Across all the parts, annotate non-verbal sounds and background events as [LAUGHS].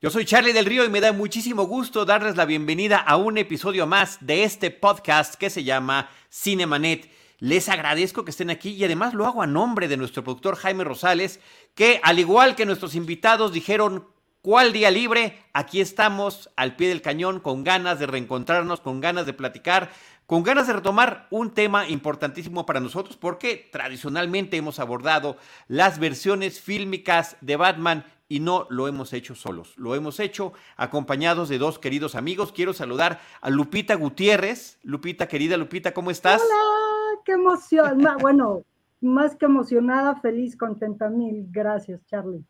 Yo soy Charlie del Río y me da muchísimo gusto darles la bienvenida a un episodio más de este podcast que se llama Cinemanet. Les agradezco que estén aquí y además lo hago a nombre de nuestro productor Jaime Rosales, que al igual que nuestros invitados dijeron, ¿cuál día libre? Aquí estamos al pie del cañón con ganas de reencontrarnos, con ganas de platicar, con ganas de retomar un tema importantísimo para nosotros porque tradicionalmente hemos abordado las versiones fílmicas de Batman y no lo hemos hecho solos, lo hemos hecho acompañados de dos queridos amigos. Quiero saludar a Lupita Gutiérrez. Lupita, querida Lupita, ¿cómo estás? Hola, qué emoción. bueno, más que emocionada, feliz, contenta. Mil gracias, Charlie.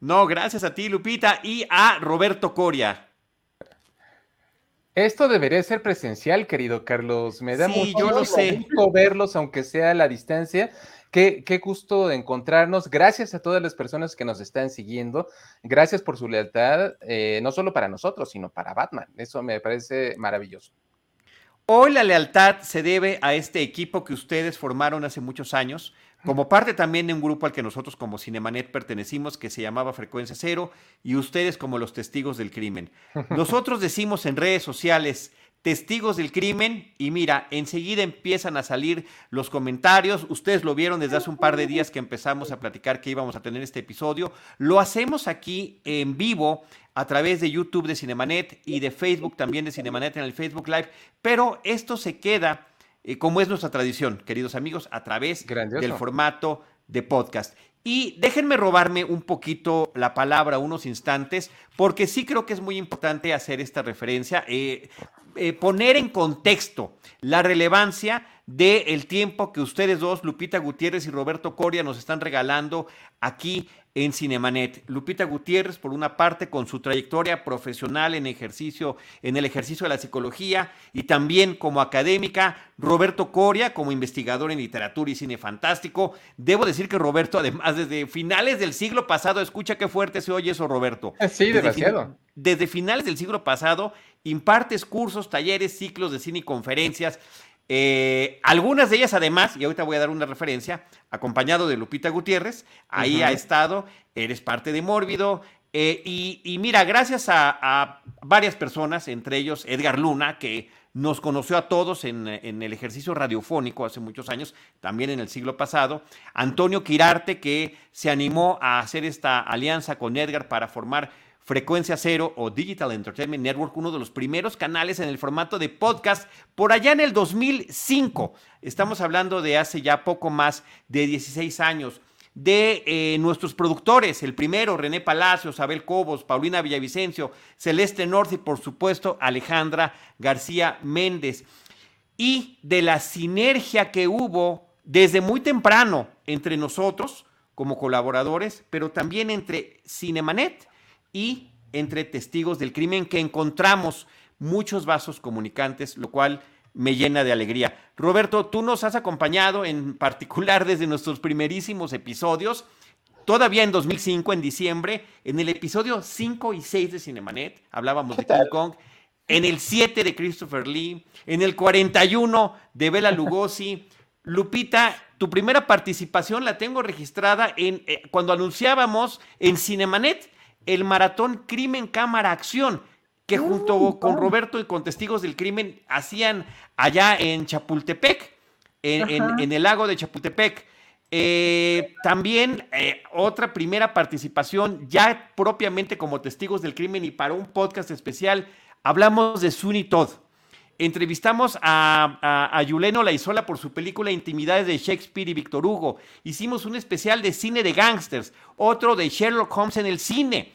No, gracias a ti, Lupita, y a Roberto Coria. Esto debería ser presencial, querido Carlos. Me da sí, yo lo sé. gusto verlos, aunque sea a la distancia. Qué, qué gusto de encontrarnos. Gracias a todas las personas que nos están siguiendo. Gracias por su lealtad, eh, no solo para nosotros, sino para Batman. Eso me parece maravilloso. Hoy la lealtad se debe a este equipo que ustedes formaron hace muchos años, como parte también de un grupo al que nosotros como Cinemanet pertenecimos, que se llamaba Frecuencia Cero, y ustedes como los testigos del crimen. [LAUGHS] Nosotros decimos en redes sociales, testigos del crimen y mira, enseguida empiezan a salir los comentarios. Ustedes lo vieron desde hace un par de días que empezamos a platicar que íbamos a tener este episodio. Lo hacemos aquí en vivo a través de YouTube de Cinemanet y de Facebook también de Cinemanet en el Facebook Live, pero esto se queda eh, como es nuestra tradición, queridos amigos, a través del formato de podcast. Y déjenme robarme un poquito la palabra unos instantes, porque sí creo que es muy importante hacer esta referencia. Eh, eh, poner en contexto la relevancia del tiempo que ustedes dos, Lupita Gutiérrez y Roberto Coria, nos están regalando aquí en Cinemanet. Lupita Gutiérrez, por una parte, con su trayectoria profesional en ejercicio, en el ejercicio de la psicología y también como académica. Roberto Coria, como investigador en literatura y cine fantástico. Debo decir que Roberto, además, desde finales del siglo pasado, escucha qué fuerte se oye eso, Roberto. Sí, desde demasiado. desde finales del siglo pasado, impartes cursos, talleres, ciclos de cine y conferencias. Eh, algunas de ellas, además, y ahorita voy a dar una referencia, acompañado de Lupita Gutiérrez, ahí ha estado, eres parte de Mórbido. Eh, y, mira, gracias a, varias personas, entre ellos Edgar Luna, que nos conoció a todos en, en, el ejercicio radiofónico hace muchos años, también en el siglo pasado, Antonio Quirarte, que se animó a hacer esta alianza con Edgar para formar Frecuencia Cero o Digital Entertainment Network, uno de los primeros canales en el formato de podcast por allá en el 2005. Estamos hablando de hace ya poco más de 16 años. De eh, nuestros productores, el primero, René Palacios, Abel Cobos, Paulina Villavicencio, Celeste North y por supuesto Alejandra García Méndez. Y de la sinergia que hubo desde muy temprano entre nosotros como colaboradores, pero también entre Cinemanet y entre testigos del crimen que encontramos muchos vasos comunicantes, lo cual me llena de alegría. Roberto, tú nos has acompañado en particular [LAUGHS] desde nuestros primerísimos episodios, todavía en 2005, en diciembre, en el episodio 5 y 6 de Cinemanet, hablábamos de King Kong, en el 7 de Christopher Lee, en el 41 de Bela Lugosi. Lupita, tu primera participación la tengo registrada en eh, cuando anunciábamos en Cinemanet el maratón Crimen Cámara Acción, que junto con Roberto y con testigos del crimen hacían allá en Chapultepec, en, el lago de Chapultepec. Eh, también eh, otra primera participación ya propiamente como testigos del crimen y para un podcast especial hablamos de Sunny Todd. Entrevistamos a, a, a, Yuleno Laizola por su película Intimidades de Shakespeare y Víctor Hugo. Hicimos un especial de cine de gangsters, otro de Sherlock Holmes en el cine.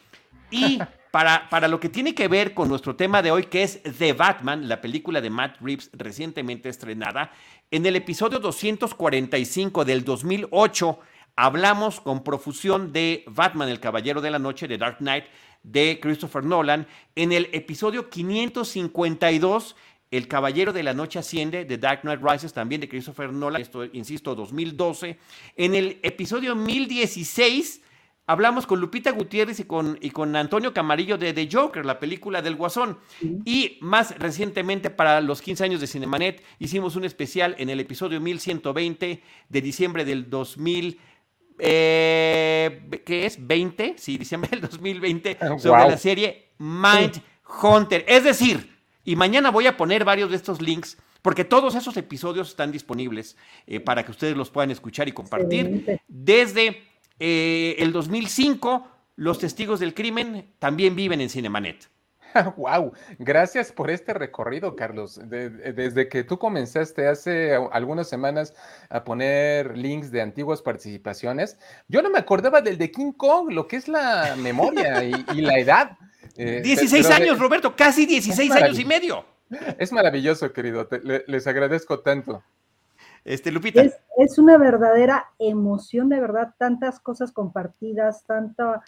Y para, para lo que tiene que ver con nuestro tema de hoy, que es The Batman, la película de Matt Reeves recientemente estrenada, en el episodio 245 del 2008 hablamos con profusión de Batman, el Caballero de la Noche, de Dark Knight, de Christopher Nolan. En el episodio 552, El Caballero de la Noche Asciende, de Dark Knight Rises, también de Christopher Nolan, esto, insisto, 2012. En el episodio 1016, hablamos con Lupita Gutiérrez y con, y con Antonio Camarillo de The Joker, la película del Guasón. Y más recientemente, para los 15 años de Cinemanet, hicimos un especial en el episodio 1120 de diciembre del 2000. Eh, ¿Qué es? ¿20? Sí, diciembre del 2020, sobre la serie Mind Hunter. Es decir, y mañana voy a poner varios de estos links porque todos esos episodios están disponibles eh, para que ustedes los puedan escuchar y compartir. Desde eh, el 2005, los testigos del crimen también viven en Cinemanet. [LAUGHS] wow, gracias por este recorrido, Carlos. desde que tú comenzaste hace algunas semanas a poner links de antiguas participaciones, yo no me acordaba del de King Kong, lo que es la memoria y, la edad. 16 [LAUGHS] eh, años, Roberto, casi 16 años y medio. Es maravilloso, querido. les agradezco tanto. Este, Lupita. Es, una verdadera emoción, de verdad, tantas cosas compartidas, tanta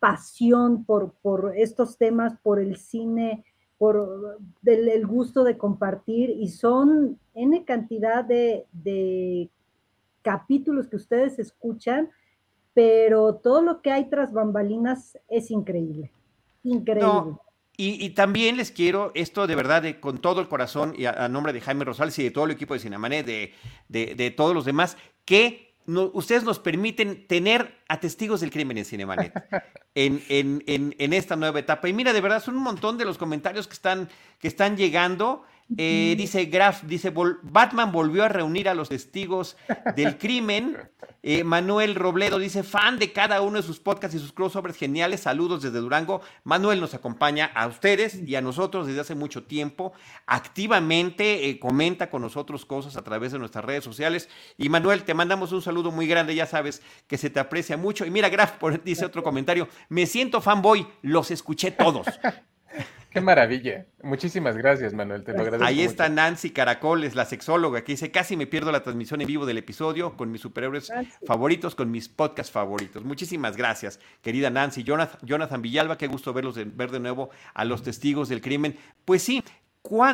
pasión por, por estos temas, por el cine, por el gusto de compartir, y son N cantidad de, de capítulos que ustedes escuchan, pero todo lo que hay tras bambalinas es increíble. Increíble. Y, también les quiero esto de verdad, de, con todo el corazón, y a, nombre de Jaime Rosales y de todo el equipo de Cinemanet, de, de, todos los demás, que ustedes nos permiten tener a testigos del crimen en Cinemanet [LAUGHS] en, en, en, en, esta nueva etapa. Y mira, de verdad, son un montón de los comentarios que están, que están llegando. Eh, dice Graf, dice, Batman volvió a reunir a los testigos del crimen. [LAUGHS] Eh, Manuel Robledo dice, fan de cada uno de sus podcasts y sus crossovers geniales. Saludos desde Durango. Manuel nos acompaña a ustedes y a nosotros desde hace mucho tiempo. Activamente eh, comenta con nosotros cosas a través de nuestras redes sociales. Y Manuel, te mandamos un saludo muy grande. Ya sabes que se te aprecia mucho. Y mira, Graf dice otro comentario. Me siento fanboy, los escuché todos. [LAUGHS] Qué maravilla. Muchísimas gracias, Manuel. Te lo agradezco. Ahí está Nancy Caracoles, la sexóloga, que dice: Casi me pierdo la transmisión en vivo del episodio con mis superhéroes favoritos, con mis podcasts favoritos. Muchísimas gracias, querida Nancy. Jonathan, Jonathan Villalba, qué gusto verlos de, ver de nuevo a los testigos del crimen. Pues sí,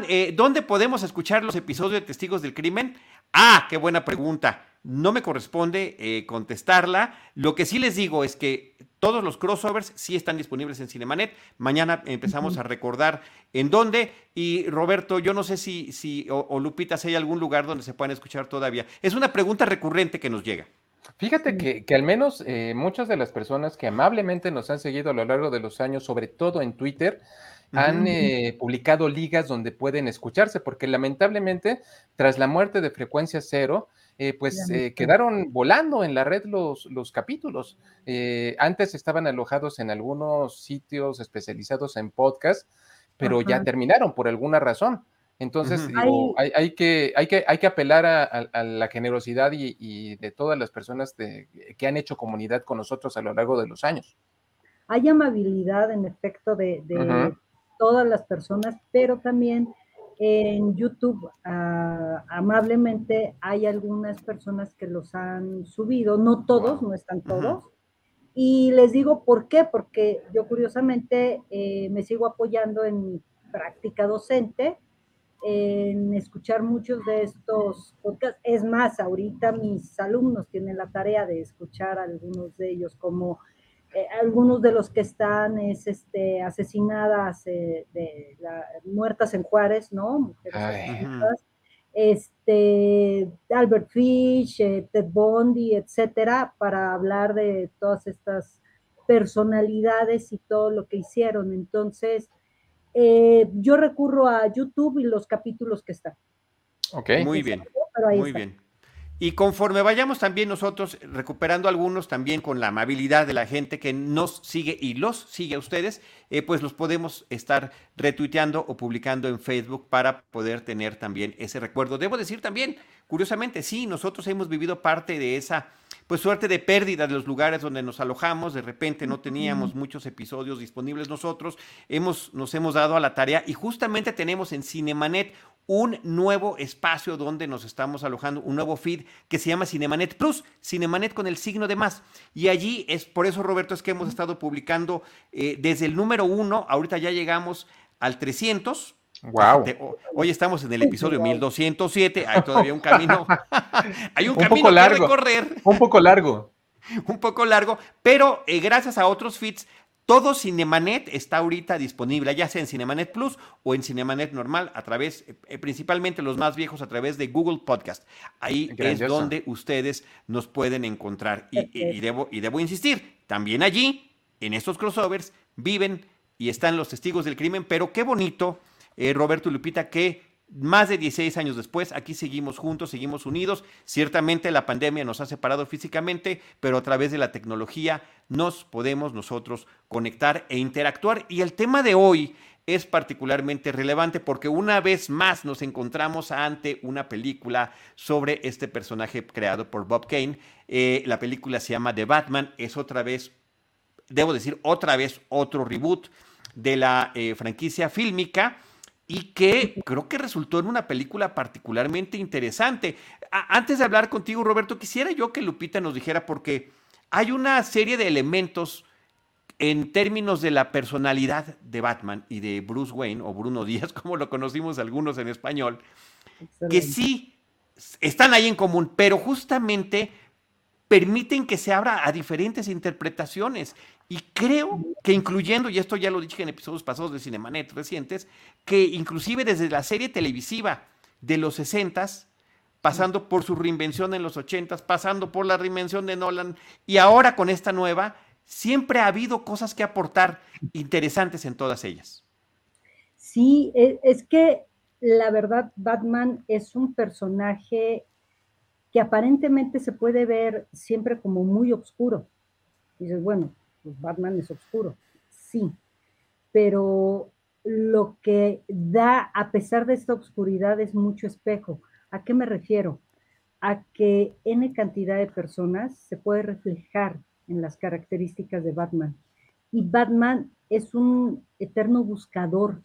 eh, ¿dónde podemos escuchar los episodios de Testigos del Crimen? Ah, qué buena pregunta. No me corresponde eh, contestarla. Lo que sí les digo es que todos los crossovers sí están disponibles en Cinemanet. Mañana empezamos a recordar en dónde. Y Roberto, yo no sé si, si o, Lupita, si hay algún lugar donde se puedan escuchar todavía. Es una pregunta recurrente que nos llega. Fíjate que, que al menos eh, muchas de las personas que amablemente nos han seguido a lo largo de los años, sobre todo en Twitter, han eh, publicado ligas donde pueden escucharse, porque lamentablemente, tras la muerte de frecuencia cero, eh, pues eh, quedaron volando en la red los, los capítulos. Eh, antes estaban alojados en algunos sitios especializados en podcast, pero ya terminaron por alguna razón. Entonces, hay, que, hay, que, hay que apelar a, la generosidad y, de todas las personas que han hecho comunidad con nosotros a lo largo de los años. Hay amabilidad, en efecto, de, todas las personas, pero también en YouTube, ah, amablemente, hay algunas personas que los han subido, no todos, no están todos. Y les digo por qué, porque yo curiosamente eh, me sigo apoyando en mi práctica docente, en escuchar muchos de estos podcasts. Es más, ahorita mis alumnos tienen la tarea de escuchar algunos de ellos como eh, algunos de los que están es este, asesinadas, eh, de muertas en Juárez, ¿no? Mujeres este, Albert Fish, eh, Ted Bundy, etcétera, para hablar de todas estas personalidades y todo lo que hicieron. Entonces, yo recurro a YouTube y los capítulos que están. Ok, muy bien. Muy bien. Y conforme vayamos también nosotros recuperando algunos también con la amabilidad de la gente que nos sigue y los sigue a ustedes, eh, pues los podemos estar retuiteando o publicando en Facebook para poder tener también ese recuerdo. Debo decir también, curiosamente, sí, nosotros hemos vivido parte de esa pues suerte de pérdida de los lugares donde nos alojamos, de repente no teníamos muchos episodios disponibles nosotros, hemos, nos hemos dado a la tarea y justamente tenemos en Cinemanet un nuevo espacio donde nos estamos alojando, un nuevo feed que se llama Cinemanet Plus, Cinemanet con el signo de más. Y allí es por eso, Roberto, es que hemos estado publicando eh, desde el número uno, ahorita ya llegamos al 300. Wow. Hoy estamos en el episodio 1207, hay todavía un camino, [LAUGHS] hay un, camino largo, que recorrer. Un poco largo. [LAUGHS] un poco largo, pero eh, gracias a otros feeds todo Cinemanet está ahorita disponible, ya sea en Cinemanet Plus o en Cinemanet normal, a través, eh, principalmente los más viejos, a través de Google Podcast. Ahí es donde ustedes nos pueden encontrar. Y, debo, y debo insistir, también allí, en estos crossovers, viven y están los testigos del crimen, pero qué bonito, eh, Roberto y Lupita, que más de 16 años después, aquí seguimos juntos, seguimos unidos. Ciertamente la pandemia nos ha separado físicamente, pero a través de la tecnología nos podemos nosotros conectar e interactuar. Y el tema de hoy es particularmente relevante porque una vez más nos encontramos ante una película sobre este personaje creado por Bob Kane. Eh, la película se llama The Batman, es otra vez, debo decir, otra vez otro reboot de la eh, franquicia fílmica y que creo que resultó en una película particularmente interesante. antes de hablar contigo, Roberto, quisiera yo que Lupita nos dijera, porque hay una serie de elementos en términos de la personalidad de Batman y de Bruce Wayne, o Bruno [LAUGHS] Díaz, como lo conocimos algunos en español, que sí están ahí en común, pero justamente permiten que se abra a diferentes interpretaciones. Y creo que incluyendo, y esto ya lo dije en episodios pasados de Cinemanet recientes, que inclusive desde la serie televisiva de los 60 pasando por su reinvención en los 80 pasando por la reinvención de Nolan y ahora con esta nueva, siempre ha habido cosas que aportar interesantes en todas ellas. Sí, e, es que la verdad Batman es un personaje que aparentemente se puede ver siempre como muy oscuro. Dices, bueno, pues Batman es oscuro, sí, pero lo que da, a pesar de esta oscuridad, es mucho espejo. ¿A qué me refiero? A que N cantidad de personas se puede reflejar en las características de Batman. Y Batman es un eterno buscador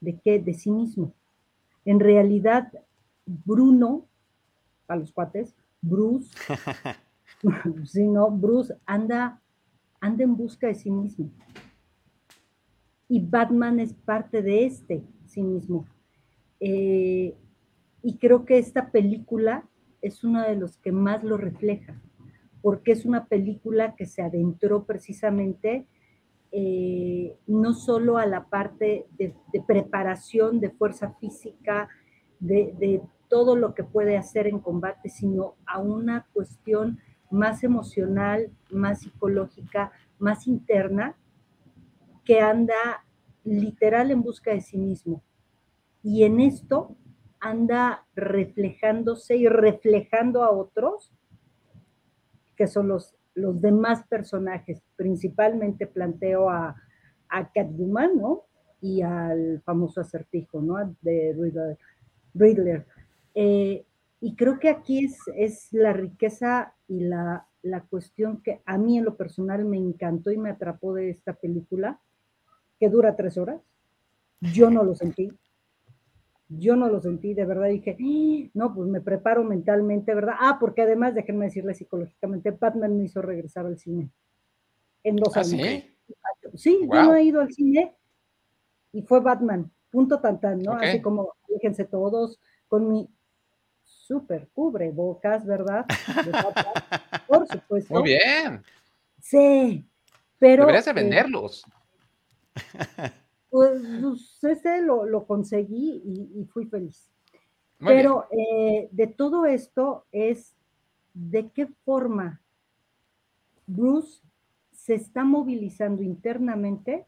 de qué? De sí mismo. En realidad, Bruno, a los cuates, Bruce, [LAUGHS] si no, Bruce anda anda en busca de sí mismo. Y Batman es parte de este sí mismo. Eh, y creo que esta película es uno de los que más lo refleja, porque es una película que se adentró precisamente eh, no solo a la parte de, preparación de fuerza física, de, todo lo que puede hacer en combate, sino a una cuestión más emocional, más psicológica, más interna, que anda literal en busca de sí mismo. Y en esto anda reflejándose y reflejando a otros, que son los, los demás personajes. Principalmente planteo a, a Catwoman, ¿no? Y al famoso acertijo, ¿no? De Riddler. Eh, y creo que aquí es, es la riqueza y la, la, cuestión que a mí en lo personal me encantó y me atrapó de esta película, que dura tres horas. Yo no lo sentí. Yo no lo sentí, de verdad dije, ¡Ah! no, pues me preparo mentalmente, ¿verdad? Ah, porque además, déjenme decirle psicológicamente, Batman me hizo regresar al cine. En dos ¿Ah, años. Sí, yo no he ido al cine y fue Batman, punto tan tan, ¿no? Así como, fíjense todos, con mi súper cubre bocas, ¿verdad? [LAUGHS] Por supuesto. Muy bien. Sí, pero... Deberías de eh, venderlos. pues, pues, ese lo, conseguí y, fui feliz. pero eh, de todo esto es de qué forma Bruce se está movilizando internamente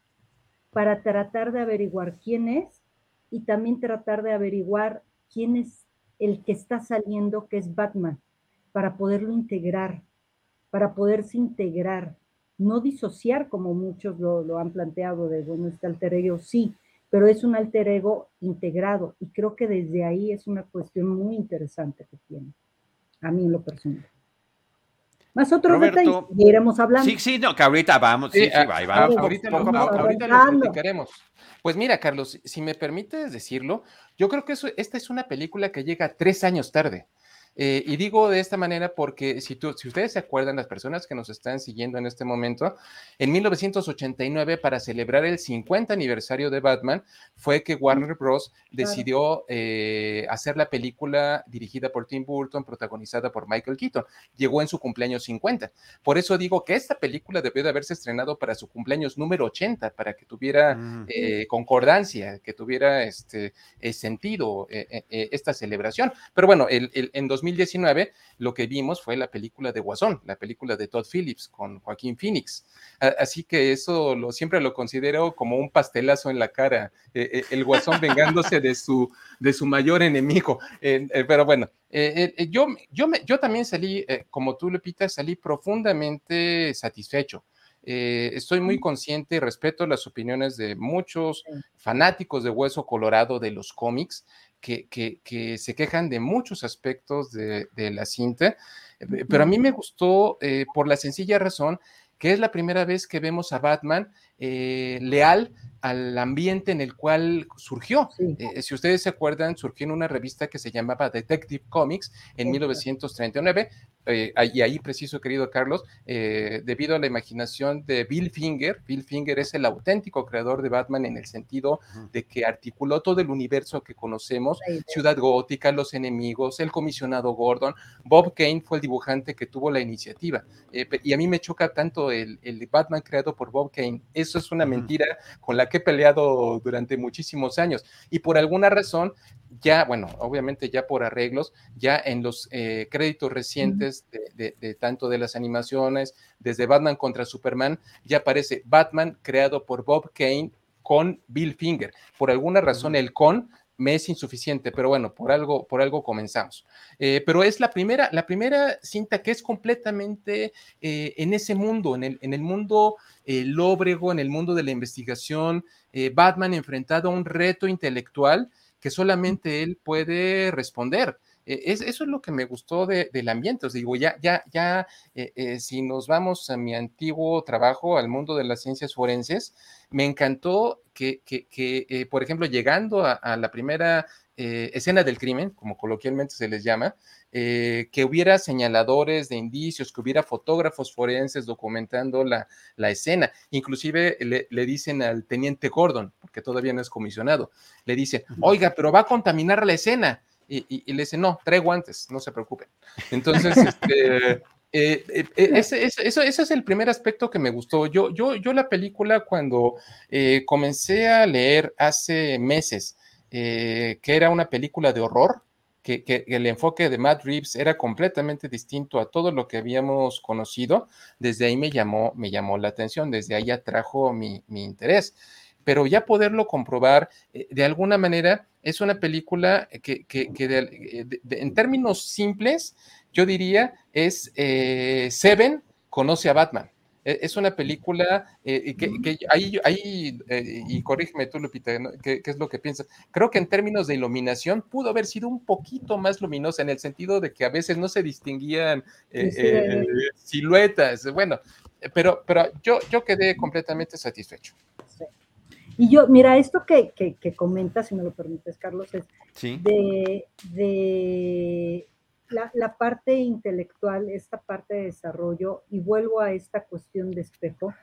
para tratar de averiguar quién es y también tratar de averiguar quién es el que está saliendo, que es Batman, para poderlo integrar, para poderse integrar, no disociar como muchos lo, han planteado de, bueno, este alter ego, sí, pero es un alter ego integrado y creo que desde ahí es una cuestión muy interesante que tiene, a mí en lo personal. Más otros detalles iremos hablando. Sí, sí, no, que ahorita vamos, sí, sí, sí ahí vamos. Ahorita, lo, ahorita lo platicaremos. Pues mira, Carlos, si me permites decirlo, yo creo que eso, esta es una película que llega tres años tarde. Eh, y digo de esta manera porque si, tú, si ustedes se acuerdan, las personas que nos están siguiendo en este momento, en 1989, para celebrar el 50 aniversario de Batman, fue que Warner Bros. decidió eh, hacer la película dirigida por Tim Burton, protagonizada por Michael Keaton. Llegó en su cumpleaños 50. Por eso digo que esta película debió de haberse estrenado para su cumpleaños número 80, para que tuviera eh, concordancia, que tuviera este, sentido esta celebración. Pero bueno, el, el, en 2019 lo que vimos fue la película de Guasón, la película de Todd Phillips con Joaquín Phoenix. Así que eso lo, siempre lo considero como un pastelazo en la cara, eh, eh, el Guasón [LAUGHS] vengándose de su, de su mayor enemigo. Eh, pero bueno, yo, yo, yo también salí, como tú, Lupita, salí profundamente satisfecho. Estoy muy consciente y respeto las opiniones de muchos fanáticos de Hueso Colorado de los cómics que, se quejan de muchos aspectos de, la cinta, eh, pero a mí me gustó eh, por la sencilla razón que es la primera vez que vemos a Batman eh, leal al ambiente en el cual surgió. Eh, si ustedes se acuerdan, surgió en una revista que se llamaba Detective Comics en 1939, eh, y ahí preciso, querido Carlos, debido a la imaginación de Bill Finger, Bill Finger es el auténtico creador de Batman en el sentido de que articuló todo el universo que conocemos, Ciudad Gótica, los enemigos, el comisionado Gordon, Bob Kane fue el dibujante que tuvo la iniciativa, y a mí me choca tanto el, el Batman creado por Bob Kane, eso es una mentira con la que he peleado durante muchísimos años. Y por alguna razón, ya, bueno, obviamente ya por arreglos, ya en los eh, créditos recientes de, tanto de las animaciones, desde Batman contra Superman, ya aparece Batman creado por Bob Kane con Bill Finger. Por alguna razón, el con me es insuficiente, pero bueno, por algo, por algo comenzamos. Eh, pero es la primera, la primera cinta que es completamente eh, en ese mundo, en el, en el mundo lóbrego, en el mundo de la investigación, Batman enfrentado a un reto intelectual que solamente él puede responder. eso es lo que me gustó del ambiente. Os digo, ya, ya, ya, si nos vamos a mi antiguo trabajo, al mundo de las ciencias forenses, me encantó que, eh, por ejemplo, llegando a, la primera eh, escena del crimen, como coloquialmente se les llama, eh, que hubiera señaladores de indicios, que hubiera fotógrafos forenses documentando la, escena. Inclusive le, dicen al teniente Gordon, porque todavía no es comisionado, le dice, oiga, pero va a contaminar la escena. Y, le dice, no, trae guantes, no se preocupen. Entonces, [LAUGHS] este, eh, eh, ese, eso, es el primer aspecto que me gustó. Yo, yo, yo la película cuando comencé a leer hace meses que era una película de horror, que, el enfoque de Matt Reeves era completamente distinto a todo lo que habíamos conocido, desde ahí me llamó, me llamó la atención, desde ahí atrajo mi, interés. Pero ya poderlo comprobar de alguna manera es una película que, que, en términos simples, yo diría, es eh, Seven conoce a Batman. E, es una película eh, que, ahí, ahí eh, y corrígeme tú, Lupita, ¿Qué, es lo que piensas? Creo que en términos de iluminación pudo haber sido un poquito más luminosa en el sentido de que a veces no se distinguían siluetas. Bueno, pero, pero yo, yo quedé completamente satisfecho. Y yo, mira, esto que, que, comentas, si me lo permites, Carlos, es de, de la, parte intelectual, esta parte de desarrollo, y vuelvo a esta cuestión de espejo,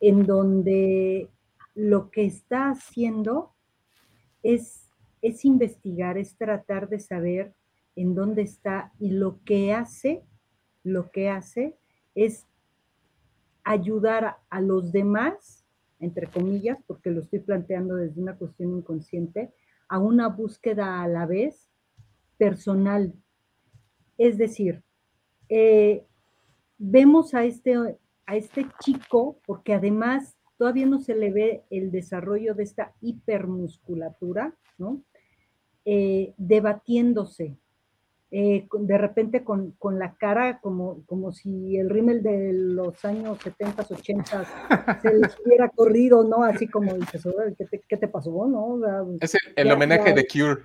en donde lo que está haciendo es, es investigar, es tratar de saber en dónde está y lo que hace, lo que hace es ayudar a los demás, entre comillas, porque lo estoy planteando desde una cuestión inconsciente, a una búsqueda a la vez personal, es decir, eh, vemos a este, a este chico, porque además todavía no se le ve el desarrollo de esta hipermusculatura, ¿no? Eh, debatiéndose, eh, de repente con, la cara como, como si el rímel de los años 70, 80 [LAUGHS] se les hubiera corrido, ¿no? Así como dices, ¿qué te, pasó? ¿no? es el, homenaje de Cure.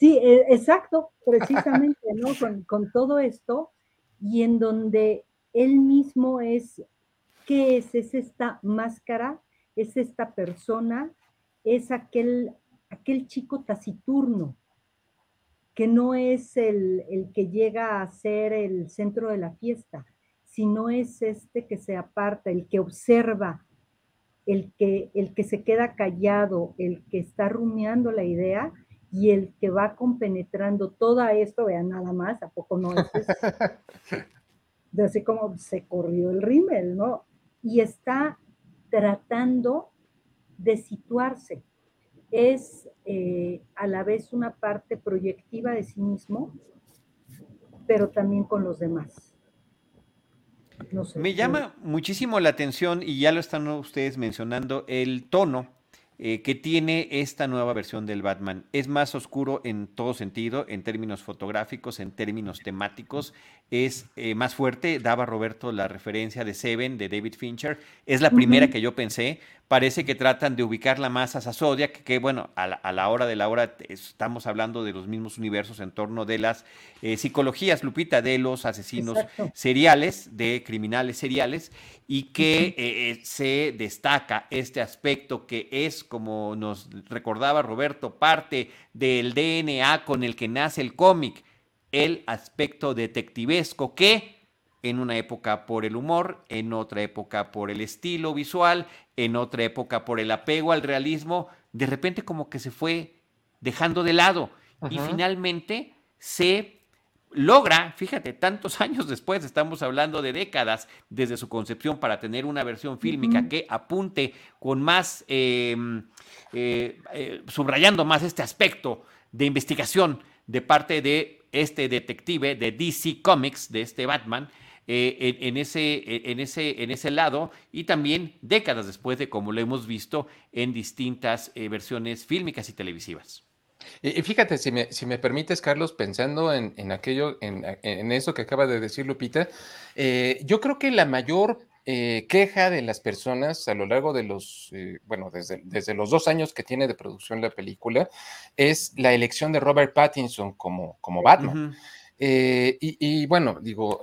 Sí, e, exacto, precisamente, ¿no? [LAUGHS] Con, todo esto. y en donde él mismo es, ¿qué es? Es esta máscara, es esta persona, es aquel, aquel chico taciturno, que no es el, el, que llega a ser el centro de la fiesta, sino es este que se aparta, el que observa, el que, el que se queda callado, el que está rumiando la idea y el que va compenetrando todo esto, vean nada más, ¿a poco no es? [LAUGHS] de así como se corrió el rímel, ¿no? Y está tratando de situarse. Es eh, a la vez una parte proyectiva de sí mismo, pero también con los demás. Me llama muchísimo la atención, y ya lo están ustedes mencionando, el tono eh, que tiene esta nueva versión del Batman. Es más oscuro en todo sentido, en términos fotográficos, en términos temáticos, es eh, más fuerte. Daba Roberto la referencia de Seven, de David Fincher. Es la primera que yo pensé. Parece que tratan de ubicarla más a Zodiac, que bueno, a la, hora de la hora estamos hablando de los mismos universos en torno de las eh, psicologías, Lupita, de los asesinos seriales, de criminales seriales, y que se destaca este aspecto que es como nos recordaba Roberto, parte del DNA con el que nace el cómic, el aspecto detectivesco que en una época por el humor, en otra época por el estilo visual, en otra época por el apego al realismo, de repente como que se fue dejando de lado. Y finalmente se logra, fíjate, tantos [LAUGHS] años después, estamos hablando de décadas desde su concepción para tener una versión fílmica que apunte con más, em, eh, eh, subrayando más este aspecto de investigación de parte de este detective de DC Comics, de este Batman, eh, en, ese, en, ese, en ese lado y también décadas después de como lo hemos visto en distintas versiones fílmicas y televisivas. Y, fíjate, si me, si me permites, Carlos, pensando en, en aquello, en, en, eso que acaba de decir Lupita, eh, yo creo que la mayor eh, queja de las personas a lo largo de los, eh, bueno, desde, desde, los dos años que tiene de producción la película, es la elección de Robert Pattinson como, como Batman. Y, y, bueno, digo,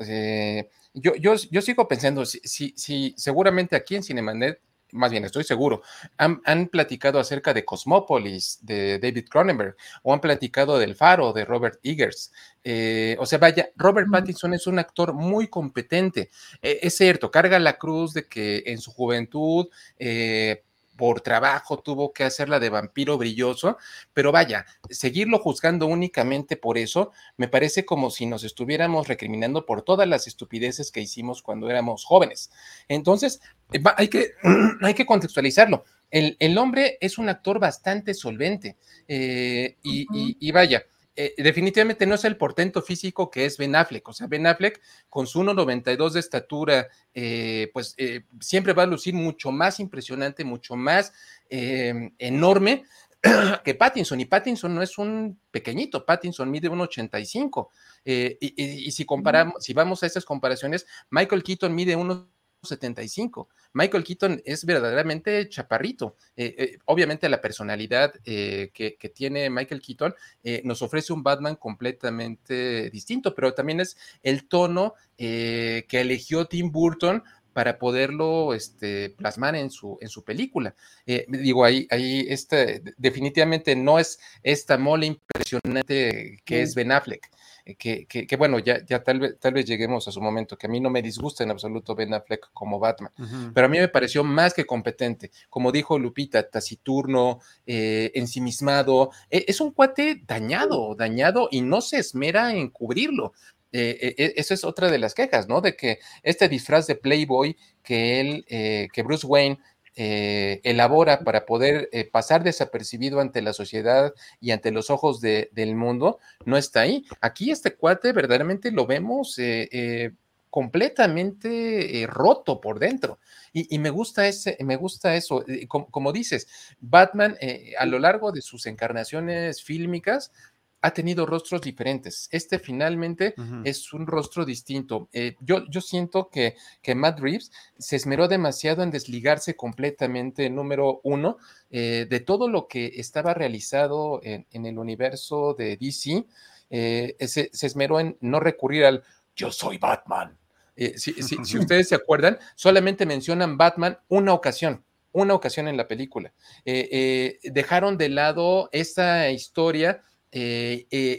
yo, yo, yo, sigo pensando, si, si, si, seguramente aquí en Cinemanet más bien estoy seguro, han, platicado acerca de Cosmópolis, de David Cronenberg, o han platicado del Faro, de Robert Eggers. Eh, o sea, vaya, Robert Pattinson es un actor muy competente. Eh, es cierto, carga la cruz de que en su juventud eh, por trabajo tuvo que hacerla de vampiro brilloso, pero vaya, seguirlo juzgando únicamente por eso, me parece como si nos estuviéramos recriminando por todas las estupideces que hicimos cuando éramos jóvenes. Entonces, eh, hay que, [CLEARS THROAT] hay que contextualizarlo. El, hombre es un actor bastante solvente eh, y vaya, eh, definitivamente no es el portento físico que es Ben Affleck. O sea, Ben Affleck con su 1,92 de estatura, eh, pues eh, siempre va a lucir mucho más impresionante, mucho más enorme [CLEARS THROAT] que Pattinson. Y Pattinson no es un pequeñito, Pattinson mide 1,85. Y, y, si comparamos, si vamos a esas comparaciones, Michael Keaton mide 1,75. 75. Michael Keaton es verdaderamente chaparrito. Eh, eh, obviamente la personalidad eh, que, tiene Michael Keaton nos ofrece un Batman completamente distinto, pero también es el tono que eligió Tim Burton para poderlo este, plasmar en su, en su película. digo, ahí, ahí este, definitivamente no es esta mole impresionante que es Ben Affleck. Eh, que, bueno, ya, ya tal, vez, tal vez lleguemos a su momento, que a mí no me disgusta en absoluto Ben Affleck como Batman, pero a mí me pareció más que competente, como dijo Lupita, taciturno, eh, ensimismado, e, es un cuate dañado, dañado y no se esmera en cubrirlo. Eh, e, eso es otra de las quejas, ¿no? De que este disfraz de Playboy que él, que Bruce Wayne eh, elabora para poder eh, pasar desapercibido ante la sociedad y ante los ojos del mundo, no está ahí. Aquí este cuate verdaderamente lo vemos eh, completamente roto por dentro. Y, me gusta ese, me gusta eso. como dices, Batman a lo largo de sus encarnaciones fílmicas ha tenido rostros diferentes. Este finalmente es un rostro distinto. Eh, yo, yo siento que, que Matt Reeves se esmeró demasiado en desligarse completamente, número uno, eh, de todo lo que estaba realizado en, el universo de DC. Eh, se, esmeró en no recurrir al yo soy Batman. Eh, si, [LAUGHS] ustedes se acuerdan, solamente mencionan Batman una ocasión, una ocasión en la película. Eh, dejaron de lado esta historia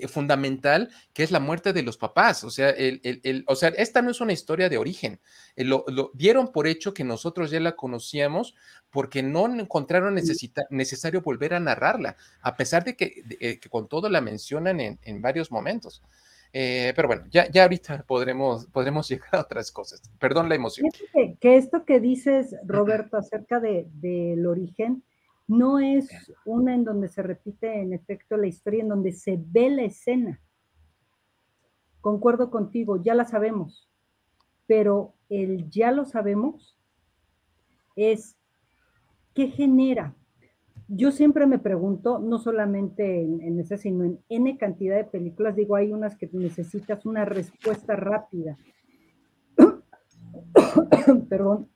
fundamental que es la muerte de los papás. O sea, el, o sea, esta no es una historia de origen. lo, dieron por hecho que nosotros ya la conocíamos porque no encontraron necesario volver a narrarla, a pesar de que, eh, con todo la mencionan en, varios momentos. Eh, pero bueno, ya, ya ahorita podremos, podremos [LAUGHS] llegar a otras cosas. Perdón la emoción. Que, esto que dices, Roberto, acerca del de, origen, no es una en donde se repite en efecto la historia, en donde se ve la escena. Concuerdo contigo, ya la sabemos, pero el ya lo sabemos es ¿qué genera? Yo siempre me pregunto, no solamente en, en esa, sino en N cantidad de películas, digo, hay unas que necesitas una respuesta rápida. [COUGHS] Perdón.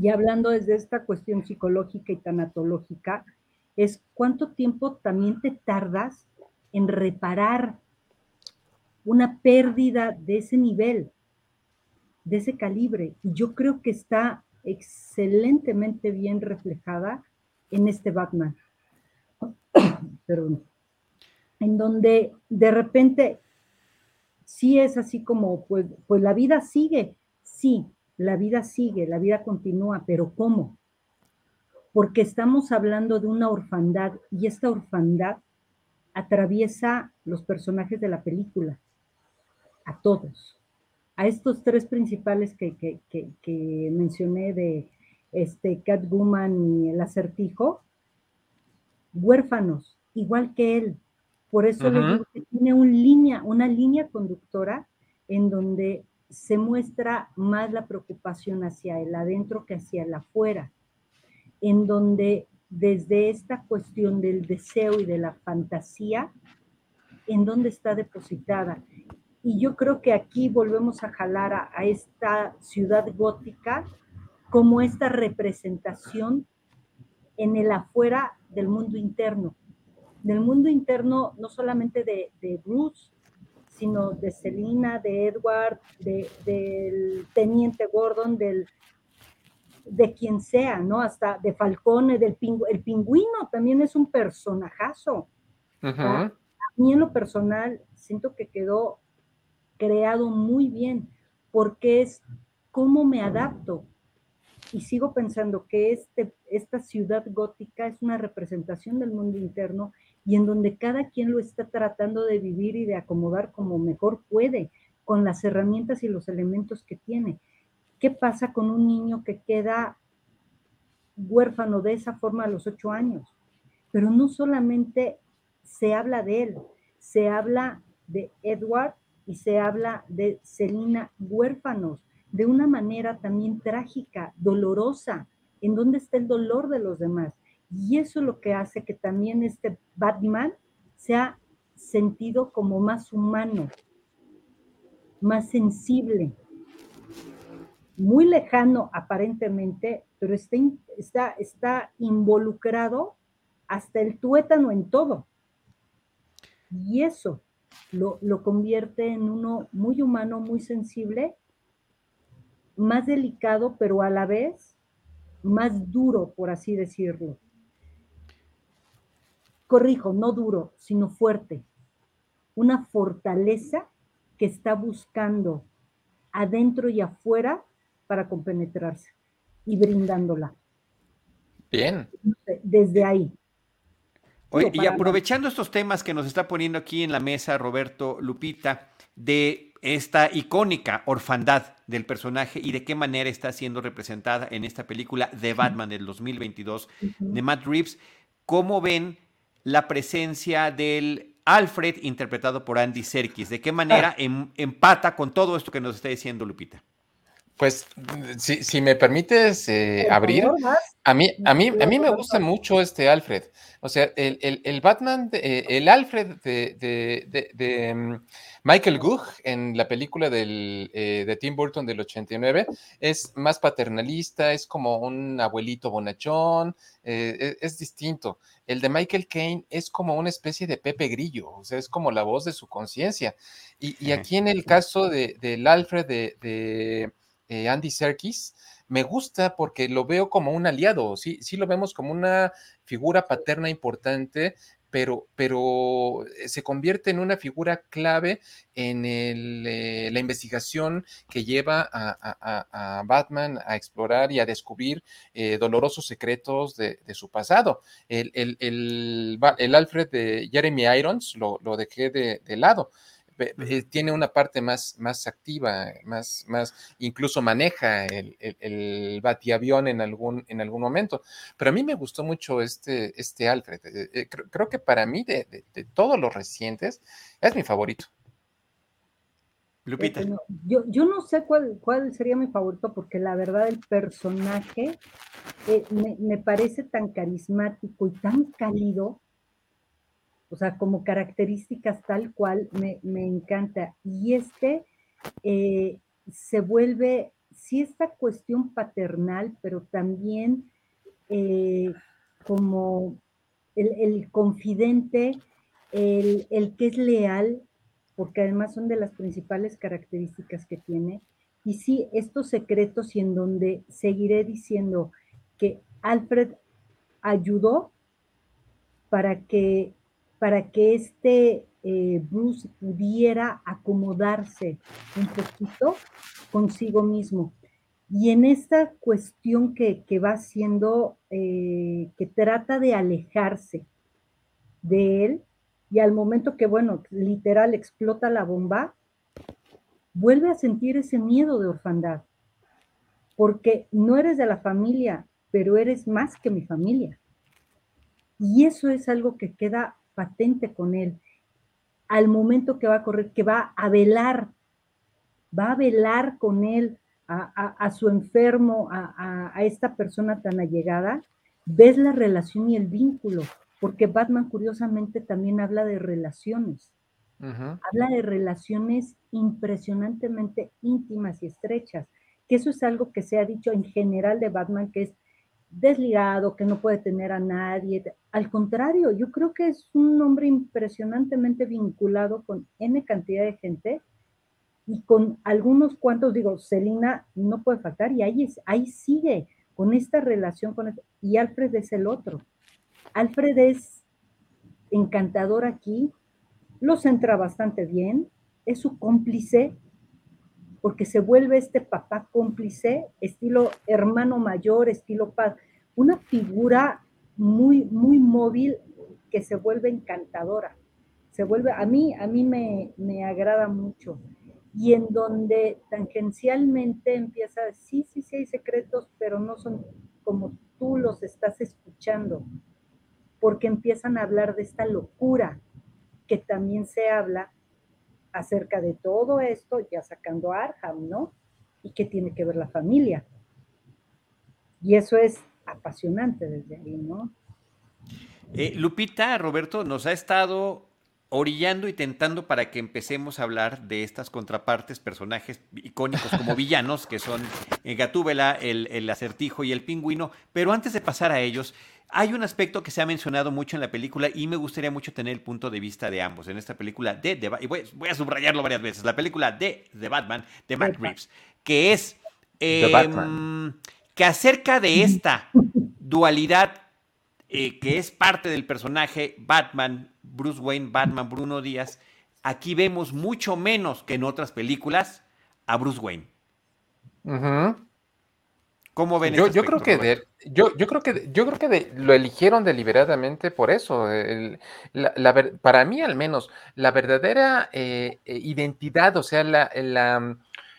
Y hablando desde esta cuestión psicológica y tanatológica, es cuánto tiempo también te tardas en reparar una pérdida de ese nivel, de ese calibre. Y yo creo que está excelentemente bien reflejada en este Batman. [COUGHS] Perdón. En donde de repente sí es así como, pues, pues la vida sigue, sí, la vida sigue, la vida continúa, pero ¿cómo? Porque estamos hablando de una orfandad y esta orfandad atraviesa los personajes de la película, a todos a estos tres principales que, mencioné de este Catwoman y el acertijo, huérfanos, igual que él. Por eso digo que tiene un línea, una línea conductora en donde se muestra más la preocupación hacia el adentro que hacia el afuera, en donde desde esta cuestión del deseo y de la fantasía, en donde está depositada y yo creo que aquí volvemos a jalar a, esta ciudad gótica como esta representación en el afuera del mundo interno. Del mundo interno no solamente de, Bruce, sino de Selina, de Edward, del teniente Gordon, del, de quien sea, ¿no? Hasta de Falcone, del el pingüino también es un personajazo. A mí en lo personal siento que quedó creado muy bien, porque es cómo me adapto. Y sigo pensando que este, esta ciudad gótica es una representación del mundo interno y en donde cada quien lo está tratando de vivir y de acomodar como mejor puede, con las herramientas y los elementos que tiene. ¿Qué pasa con un niño que queda huérfano de esa forma a los ocho años? Pero no solamente se habla de él, se habla de Edward y se habla de Celina huérfanos, de una manera también trágica, dolorosa, en donde está el dolor de los demás. Y eso es lo que hace que también este Batman sea sentido como más humano, más sensible, muy lejano aparentemente, pero está, está, está involucrado hasta el tuétano en todo. Y eso lo, convierte en uno muy humano, muy sensible, más delicado, pero a la vez más duro, por así decirlo. Corrijo, no duro, sino fuerte. Una fortaleza que está buscando adentro y afuera para compenetrarse y brindándola. Bien. Desde ahí y aprovechando estos temas que nos está poniendo aquí en la mesa Roberto Lupita, de esta icónica orfandad del personaje y de qué manera está siendo representada en esta película de Batman del 2022 de Matt Reeves, ¿cómo ven la presencia del Alfred interpretado por Andy Serkis? ¿De qué manera ah. em, empata con todo esto que nos está diciendo Lupita? Pues, si, me permites eh, abrir, a mí, a, mí, a mí me gusta mucho este Alfred. O sea, el, Batman, eh, el Alfred de, mm, Michael Gough en la película del, eh, de Tim Burton del 89 es más paternalista, es como un abuelito bonachón, e, es, distinto. El de Michael Caine es como una especie de Pepe Grillo, o sea, es como la voz de su conciencia. Y, aquí en el caso del Alfred de eh, Andy Serkis, me gusta porque lo veo como un aliado, sí, sí lo vemos como una figura paterna importante, pero, pero eh, se convierte en una figura clave en eh, la investigación que lleva a, Batman a explorar y a descubrir dolorosos secretos de, su pasado. El, Alfred de Jeremy Irons lo, dejé de lado tiene una parte más, más activa, más, más, incluso maneja el, el, batiavión en algún, en algún momento. Pero a mí me gustó mucho este, este Alfred. Eh, eh, creo, que para mí, de, todos los recientes, es mi favorito. Lupita. yo, yo no sé cuál, cuál sería mi favorito, porque la verdad el personaje me, me parece tan carismático y tan cálido o sea, como características tal cual me, encanta. Y este eh, se vuelve, sí, esta cuestión paternal, pero también eh, como el, confidente, el, el, que es leal, porque además son de las principales características que tiene. Y sí, estos secretos y en donde seguiré diciendo que Alfred ayudó para que para que este eh, Bruce pudiera acomodarse un poquito consigo mismo. Y en esta cuestión que, va haciendo, eh, que trata de alejarse de él, y al momento que, bueno, literal explota la bomba, vuelve a sentir ese miedo de orfandad, porque no eres de la familia, pero eres más que mi familia. Y eso es algo que queda patente con él, al momento que va a correr, que va a velar, va a velar con él a, su enfermo, a, esta persona tan allegada, ves la relación y el vínculo, porque Batman curiosamente también habla de relaciones. Habla de relaciones impresionantemente íntimas y estrechas, que eso es algo que se ha dicho en general de Batman, que es desligado, que no puede tener a nadie. Al contrario, yo creo que es un hombre impresionantemente vinculado con N cantidad de gente y con algunos cuantos, digo, Celina no puede faltar y ahí, es, ahí sigue con esta relación con y Alfred es el otro. Alfred es encantador aquí, lo centra bastante bien, es su cómplice, porque se vuelve este papá cómplice, estilo hermano mayor, estilo paz, una figura muy, muy móvil que se vuelve encantadora. Se vuelve, a mí, a mí me, me agrada mucho. Y en donde tangencialmente empieza, sí, sí, sí hay secretos, pero no son como tú los estás escuchando, porque empiezan a hablar de esta locura que también se habla acerca de todo esto, ya sacando a Arham, ¿no? Y qué tiene que ver la familia. Y eso es apasionante desde ahí, ¿no? Eh, Lupita, Roberto, nos ha estado orillando y tentando para que empecemos a hablar de estas contrapartes, personajes icónicos como [LAUGHS] villanos, que son eh, Gatúbela, el, el, acertijo y el pingüino. Pero antes de pasar a ellos, hay un aspecto que se ha mencionado mucho en la película y me gustaría mucho tener el punto de vista de ambos. En esta película de, de y voy, a subrayarlo varias veces, la película de The Batman, de Matt Reeves, que es em, que acerca de esta dualidad eh, que es parte del personaje Batman, Bruce Wayne, Batman, Bruno Díaz, aquí vemos mucho menos que en otras películas a Bruce Wayne. ¿Cómo ven yo, yo creo que yo, yo creo que yo creo que lo eligieron deliberadamente por eso. para mí, al menos, la verdadera eh, eh, identidad, o sea, la,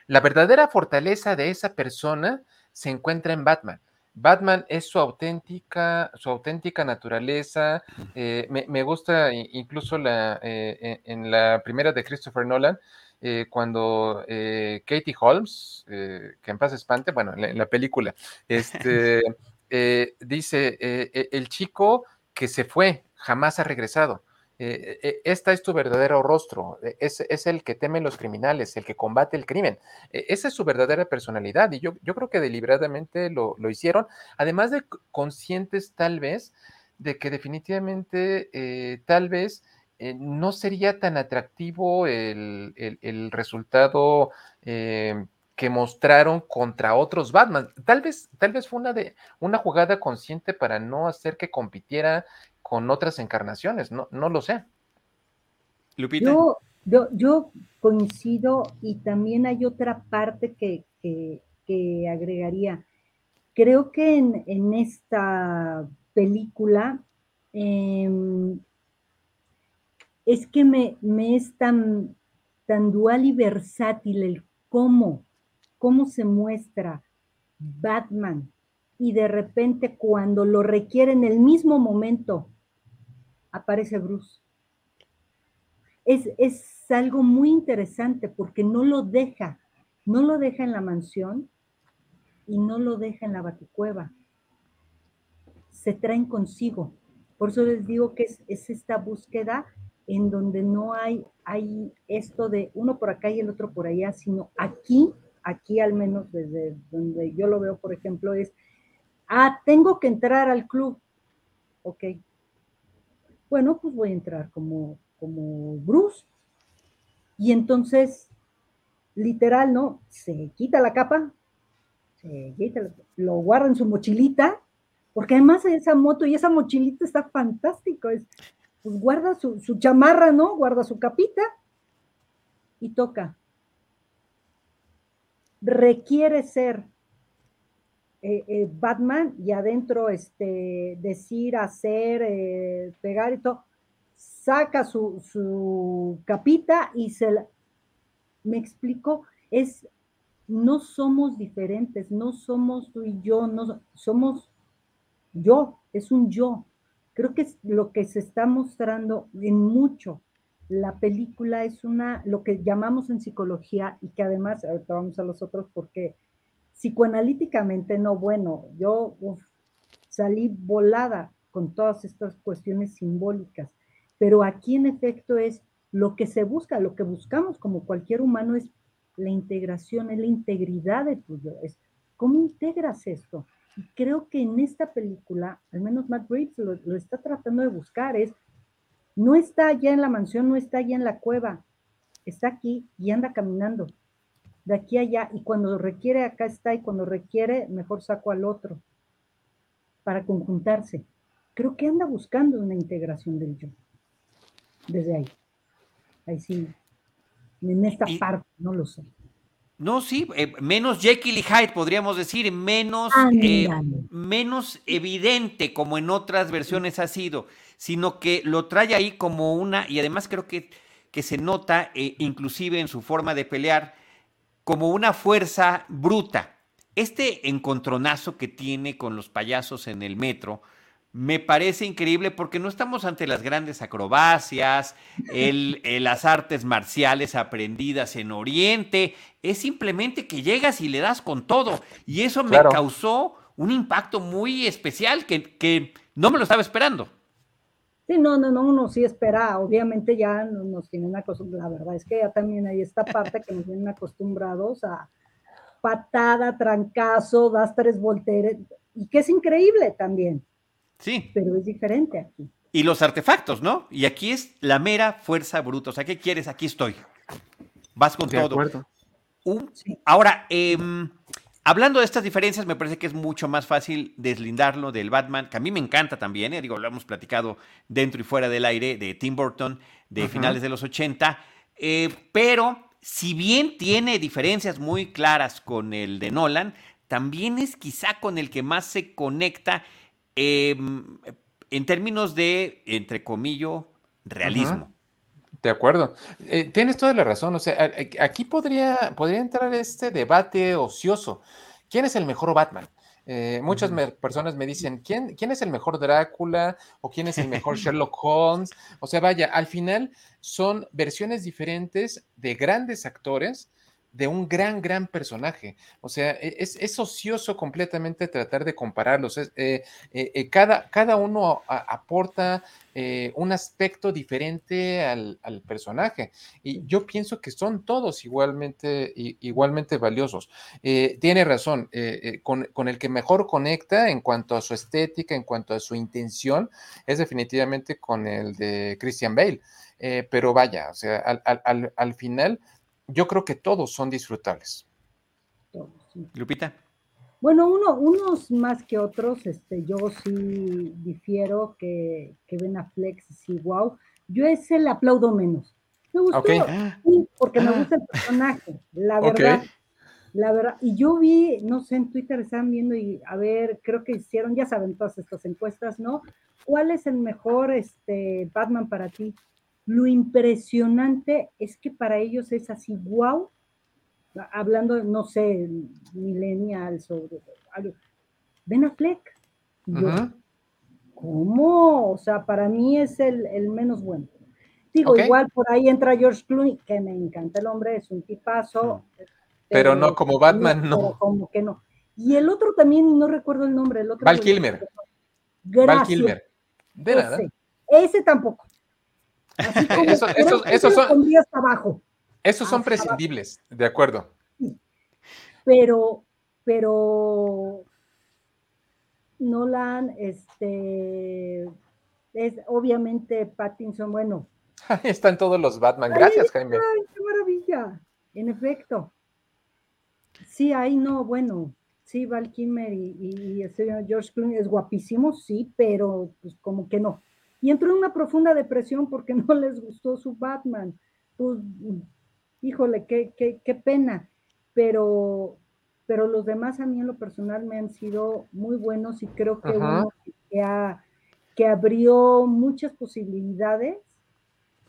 la, verdadera fortaleza de esa persona se encuentra en Batman. Batman es su auténtica, su auténtica naturaleza. Eh, me, gusta incluso la, en la primera de Christopher Nolan, eh, cuando eh, Katie Holmes, que en paz espante, bueno, en la, película, [LAUGHS] este, dice, el chico que se fue jamás ha regresado. Esta es tu verdadero rostro, es, es, el que teme los criminales, el que combate el crimen. esa es su verdadera personalidad y yo, yo creo que deliberadamente lo, lo, hicieron, además de conscientes tal vez de que definitivamente tal vez eh, no sería tan atractivo el, resultado eh, que mostraron contra otros Batman. Tal vez, tal vez fue una, de, una jugada consciente para no hacer que compitiera con otras encarnaciones, no, no lo sé. Lupita. Yo, yo, coincido y también hay otra parte que, agregaría. Creo que en, esta película em, es que me, me es tan, tan dual y versátil el cómo, cómo se muestra Batman y de repente cuando lo requiere en el mismo momento aparece Bruce. Es, es algo muy interesante porque no lo deja, no lo deja en la mansión y no lo deja en la baticueva. Se traen consigo. Por eso les digo que es, es esta búsqueda en donde no hay, hay esto de uno por acá y el otro por allá, sino aquí, aquí al menos desde donde yo lo veo, por ejemplo, es, ah, tengo que entrar al club. Ok. Bueno, pues voy a entrar como, como Bruce. Y entonces, literal, ¿no? Se quita la capa, se quita, lo guarda en su mochilita, porque además esa moto y esa mochilita está fantástico. Es, pues guarda su, chamarra, ¿no? Guarda su capita y toca. Requiere ser eh, eh, Batman y adentro este, decir, hacer, eh, pegar y todo. Saca su, su capita y se la... Me explico, es, no somos diferentes, no somos tú y yo, no somos yo, es un yo. Creo que es lo que se está mostrando en mucho. La película es una, lo que llamamos en psicología y que además, vamos a los otros porque psicoanalíticamente no, bueno, yo salí volada con todas estas cuestiones simbólicas, pero aquí en efecto es lo que se busca, lo que buscamos como cualquier humano es la integración, es la integridad de tu yo, es cómo integras esto, y creo que en esta película, al menos Matt Reeves lo, está tratando de buscar, es, no está allá en la mansión, no está allá en la cueva, está aquí y anda caminando de aquí a allá y cuando requiere acá está y cuando requiere mejor saco al otro para conjuntarse. Creo que anda buscando una integración del yo. Desde ahí. Ahí sí. En esta parte, no lo sé. No, sí, eh, menos Jekyll y Hyde, podríamos decir, menos, eh, menos evidente como en otras versiones ha sido, sino que lo trae ahí como una, y además creo que, que se nota, eh, inclusive en su forma de pelear, como una fuerza bruta. Este encontronazo que tiene con los payasos en el metro, me parece increíble porque no estamos ante las grandes acrobacias, el, las artes marciales aprendidas en Oriente, es simplemente que llegas y le das con todo. Y eso me causó un impacto muy especial que, que, no me lo estaba esperando. Sí, no, no, no, uno sí espera, obviamente ya nos tienen acostumbrados, la verdad es que ya también hay esta parte que nos tienen acostumbrados a patada, trancazo, das tres volteres, y que es increíble también. Sí. Pero es diferente aquí. Y los artefactos, ¿no? Y aquí es la mera fuerza bruta. O sea, ¿qué quieres? Aquí estoy. Vas con todo. Ahora, em, hablando de estas diferencias, me parece que es mucho más fácil deslindarlo del Batman, que a mí me encanta también, ¿eh? digo, lo hemos platicado dentro y fuera del aire, de Tim Burton, de finales de los 80, eh, pero si bien tiene diferencias muy claras con el de Nolan, también es quizá con el que más se conecta Em, en términos de, entre comillas, realismo. De acuerdo. Eh, tienes toda la razón. O sea, aquí podría, podría entrar este debate ocioso. ¿Quién es el mejor Batman? Eh, muchas personas me dicen, ¿quién, ¿quién es el mejor Drácula? ¿O quién es el mejor [LAUGHS] Sherlock Holmes? O sea, vaya, al final son versiones diferentes de grandes actores de un gran, gran personaje. O sea, e, es, ocioso completamente tratar de compararlos. Eh, eh, eh, cada, cada, uno aporta un aspecto diferente al, personaje. Y yo pienso que son todos igualmente, igualmente valiosos. tiene razón, con, con, el que mejor conecta en cuanto a su estética, en cuanto a su intención, es definitivamente con el de Christian Bale. pero vaya, o sea, al, al, al final yo creo que todos son disfrutables. Todos, Lupita. Bueno, uno, unos más que otros, este, yo sí difiero que, que Ben Affleck, sí, wow. Yo ese le aplaudo menos. Me gustó, sí, porque me gusta el personaje, la verdad. La verdad, y yo vi, no sé, en Twitter estaban viendo y a ver, creo que hicieron, ya saben todas estas encuestas, ¿no? ¿Cuál es el mejor este, Batman para ti? Lo impresionante es que para ellos es así, wow, hablando, no sé, millennials o algo. Ben Affleck. ¿Cómo? O sea, para mí es el, menos bueno. Digo, igual por ahí entra George Clooney, que me encanta el hombre, es un tipazo. Pero, no como Batman, no. Como que no. Y el otro también, no recuerdo el nombre, el otro. Val Kilmer. Gracias. Val Kilmer. De nada. ese tampoco. [LAUGHS] esos son, abajo. Esos son prescindibles, de acuerdo. Pero, pero Nolan, este, es obviamente Pattinson, bueno. [LAUGHS] Ahí están todos los Batman, gracias Jaime. qué maravilla, en efecto. Sí, ahí no, bueno, sí, Val Kimmer y, y, este George Clooney es guapísimo, sí, pero pues como que no y entró en una profunda depresión porque [LAUGHS] no les gustó su Batman. Pues, híjole, qué, qué, pena. Pero, pero los demás a mí en lo personal me han sido muy buenos y creo que uno que, que abrió muchas posibilidades,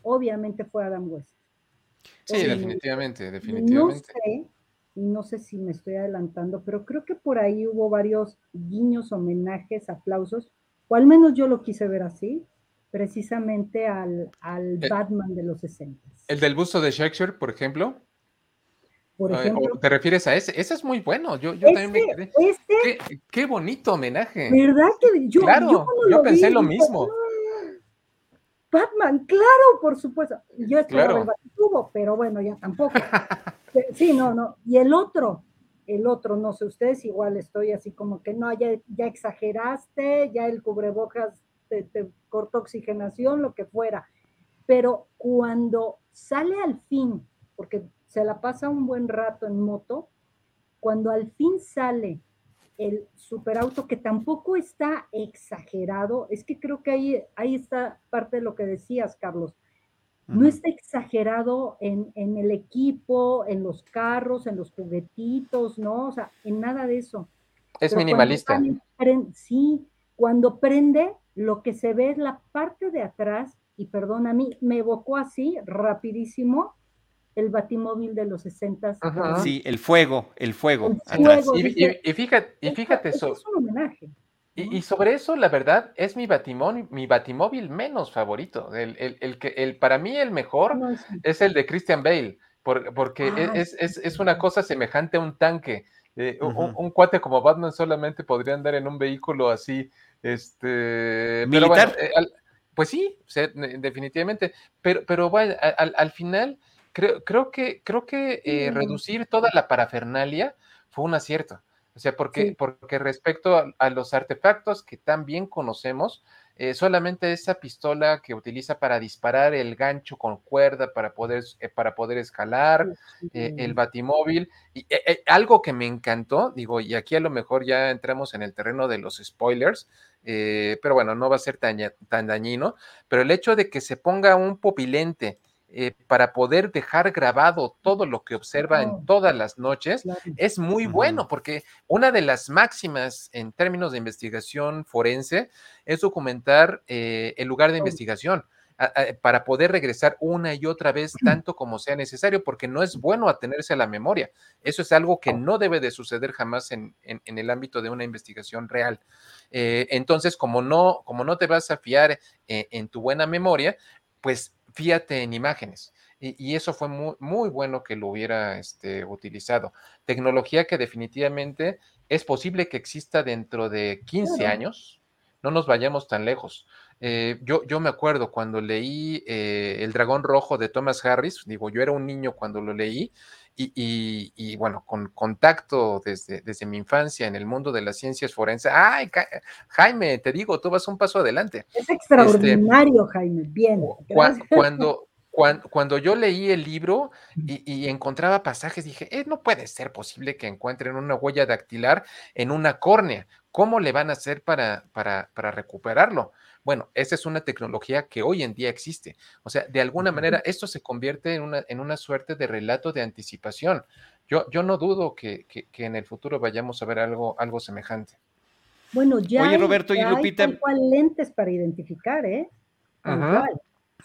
obviamente fue Adam West. Sí, definitivamente, definitivamente. No sé, no sé si me estoy adelantando, pero creo que por ahí hubo varios guiños, homenajes, aplausos, o al menos yo lo quise ver así, precisamente al, al eh, Batman de los 60. ¿El del busto de Shakespeare, por ejemplo? Por ejemplo. ¿Te refieres a ese? Ese es muy bueno. Yo, yo también me quedé. qué, bonito homenaje. ¿Verdad que yo, claro, yo, pensé lo mismo. Batman, claro, por supuesto. Yo esperaba claro. el Batitubo, pero bueno, ya tampoco. [LAUGHS] sí, no, no. Y el otro, el otro, no sé, ustedes igual estoy así como que no, ya, ya exageraste, ya el cubrebocas te, cortó oxigenación, lo que fuera. Pero cuando sale al fin, porque se la pasa un buen rato en moto, cuando al fin sale el superauto, que tampoco está exagerado, es que creo que ahí, ahí está parte de lo que decías, Carlos. No está exagerado en, en, el equipo, en los carros, en los juguetitos, ¿no? O sea, en nada de eso. Es minimalista. sí, cuando prende, lo que se ve es la parte de atrás, y perdón, a mí me evocó así, rapidísimo, el batimóvil de los 60. Sí, el fuego, el fuego. y, fíjate, y fíjate eso. Es un homenaje. Y, sobre eso, la verdad, es mi batimóvil, mi batimóvil menos favorito. El, que, el, para mí el mejor es el de Christian Bale, porque e, ah, es, una cosa semejante a un tanque. Eh, un, cuate como Batman solamente podría andar en un vehículo así este, ¿Militar? Eh, pues sí, definitivamente. Pero, pero bueno, al, final, creo, creo que, creo que eh, reducir toda la parafernalia fue un acierto. O sea, porque, porque respecto a, los artefactos que tan bien conocemos, eh, solamente esa pistola que utiliza para disparar el gancho con cuerda para poder, eh, para poder escalar, eh, el batimóvil. Y algo que me encantó, digo, y aquí a lo mejor ya entramos en el terreno de los spoilers, pero bueno, no va a ser tan, tan dañino, pero el hecho de que se ponga un popilente eh, para poder dejar grabado todo lo que observa en todas las noches es muy bueno, porque una de las máximas en términos de investigación forense es documentar eh, el lugar de investigación. para poder regresar una y otra vez tanto como sea necesario, porque no es bueno atenerse a la memoria. Eso es algo que no debe de suceder jamás en, el ámbito de una investigación real. Eh, entonces, como no, como no te vas a fiar eh, en tu buena memoria, pues fíate en imágenes. Y, eso fue muy, muy, bueno que lo hubiera este, utilizado. Tecnología que definitivamente es posible que exista dentro de 15 años, no nos vayamos tan lejos. Eh, yo, yo me acuerdo cuando leí eh, El Dragón Rojo de Thomas Harris, digo, yo era un niño cuando lo leí, y, bueno, con contacto desde, desde, mi infancia en el mundo de las ciencias forenses. ¡Ay, Jaime! Te digo, tú vas un paso adelante. Es extraordinario, Jaime. Bien. Cuando, cuando, yo leí el libro y, encontraba pasajes, dije, eh, no puede ser posible que encuentren una huella dactilar en una córnea. ¿Cómo le van a hacer para, para, para recuperarlo? Bueno, esa es una tecnología que hoy en día existe. O sea, de alguna manera esto se convierte en una, en una suerte de relato de anticipación. Yo, yo no dudo que, en el futuro vayamos a ver algo, algo semejante. Bueno, ya, Oye, Roberto y Lupita. Hay lentes para identificar, ¿eh?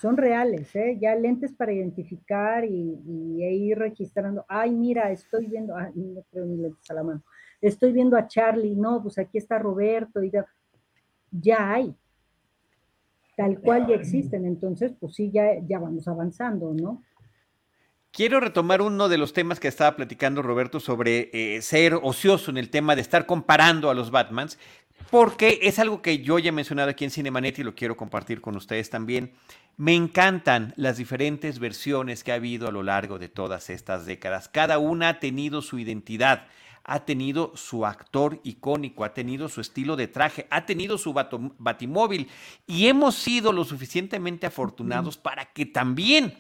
son reales, ¿eh? ya lentes para identificar y, ir registrando. Ay, mira, estoy viendo, ay, no creo ni lentes a la mano. Estoy viendo a Charlie, no, pues aquí está Roberto, y ya, ya hay, tal cual ya existen. Entonces, pues sí, ya, ya vamos avanzando, ¿no? Quiero retomar uno de los temas que estaba platicando Roberto sobre eh, ser ocioso en el tema de estar comparando a los Batmans, porque es algo que yo ya he mencionado aquí en Cinemanet y lo quiero compartir con ustedes también. Me encantan las diferentes versiones que ha habido a lo largo de todas estas décadas. Cada una ha tenido su identidad, ha tenido su actor icónico, ha tenido su estilo de traje, ha tenido su batimóvil y hemos sido lo suficientemente afortunados para que también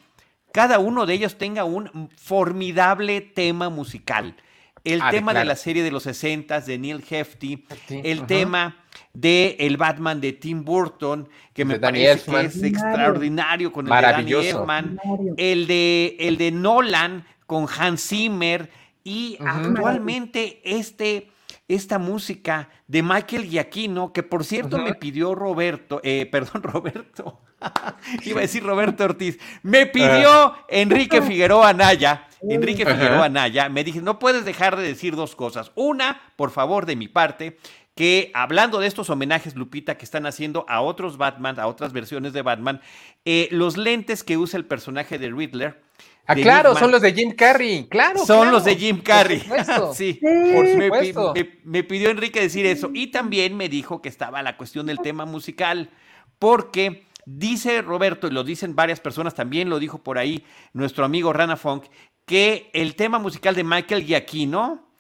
cada uno de ellos tenga un formidable tema musical. El ah, tema de la serie de los 60 de Neil Hefti, el tema de el Batman de Tim Burton, que me parece que es extraordinario con el de Danny Elfman, el de, el de Nolan con Hans Zimmer y actualmente este esta música de Michael Giacchino, que por cierto me pidió Roberto, eh, [LAUGHS] perdón, Roberto, [LAUGHS] iba a decir Roberto Ortiz, me pidió. Enrique Figueroa Anaya, Enrique Figueroa Anaya, me dije, no puedes dejar de decir dos cosas. Una, por favor, de mi parte, que hablando de estos homenajes, Lupita, que están haciendo a otros Batman, a otras versiones de Batman, eh, los lentes que usa el personaje de Riddler, Ah, claro, son los de Jim Carrey, claro. Son los de Jim Carrey. [LAUGHS] sí, por supuesto. Me, pidió Enrique decir eso. Y también me dijo que estaba la cuestión del tema musical, porque dice Roberto, y lo dicen varias personas, también lo dijo por ahí nuestro amigo Rana Funk, que el tema musical de Michael Giacchino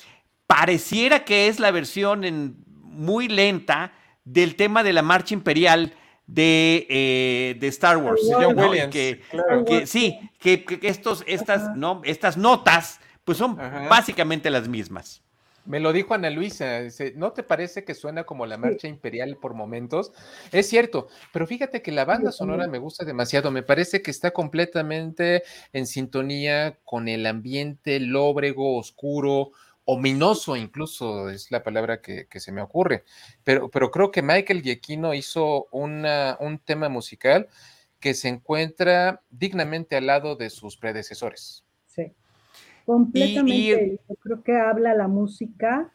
pareciera que es la versión en, muy lenta del tema de la marcha imperial de, eh, de Star Wars. Que, sí, que, estos, estas, ¿no? estas notas pues son básicamente las mismas. Me lo dijo Ana Luisa, ¿no te parece que suena como la marcha imperial por momentos? Es cierto, pero fíjate que la banda sonora me gusta demasiado, me parece que está completamente en sintonía con el ambiente lóbrego, oscuro, ominoso incluso es la palabra que, se me ocurre. Pero, pero creo que Michael Giacchino hizo una, un tema musical que se encuentra dignamente al lado de sus predecesores. Sí, completamente. Yo creo que habla la música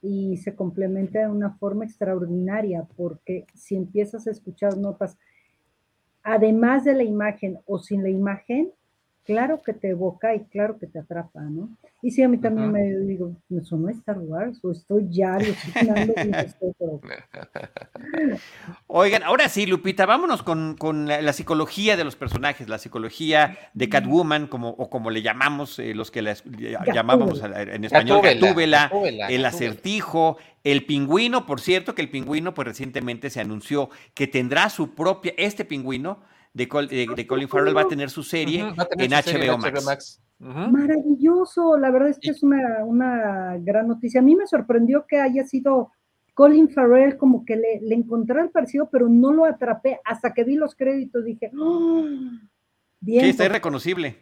y se complementa de una forma extraordinaria, porque si empiezas a escuchar notas, además de la imagen o sin la imagen, claro que te evoca y claro que te atrapa, ¿no? Y sí, a mí también me digo, ¿me sonó Star Wars o estoy ya alucinando [LAUGHS] Oigan, ahora sí, Lupita, vámonos con, la, psicología de los personajes, la psicología de Catwoman, como, o como le llamamos eh, los que la llamábamos en español, Gatúbela, el acertijo, el pingüino, por cierto, que el pingüino, pues recientemente se anunció que tendrá su propia, este pingüino, de, Colin Farrell va a tener su serie en HBO Max. Maravilloso, la verdad es que es una, gran noticia. A mí me sorprendió que haya sido Colin Farrell, como que le, le encontré el parecido, pero no lo atrapé hasta que vi los créditos. Dije, ¡Oh! bien. Sí, está irreconocible.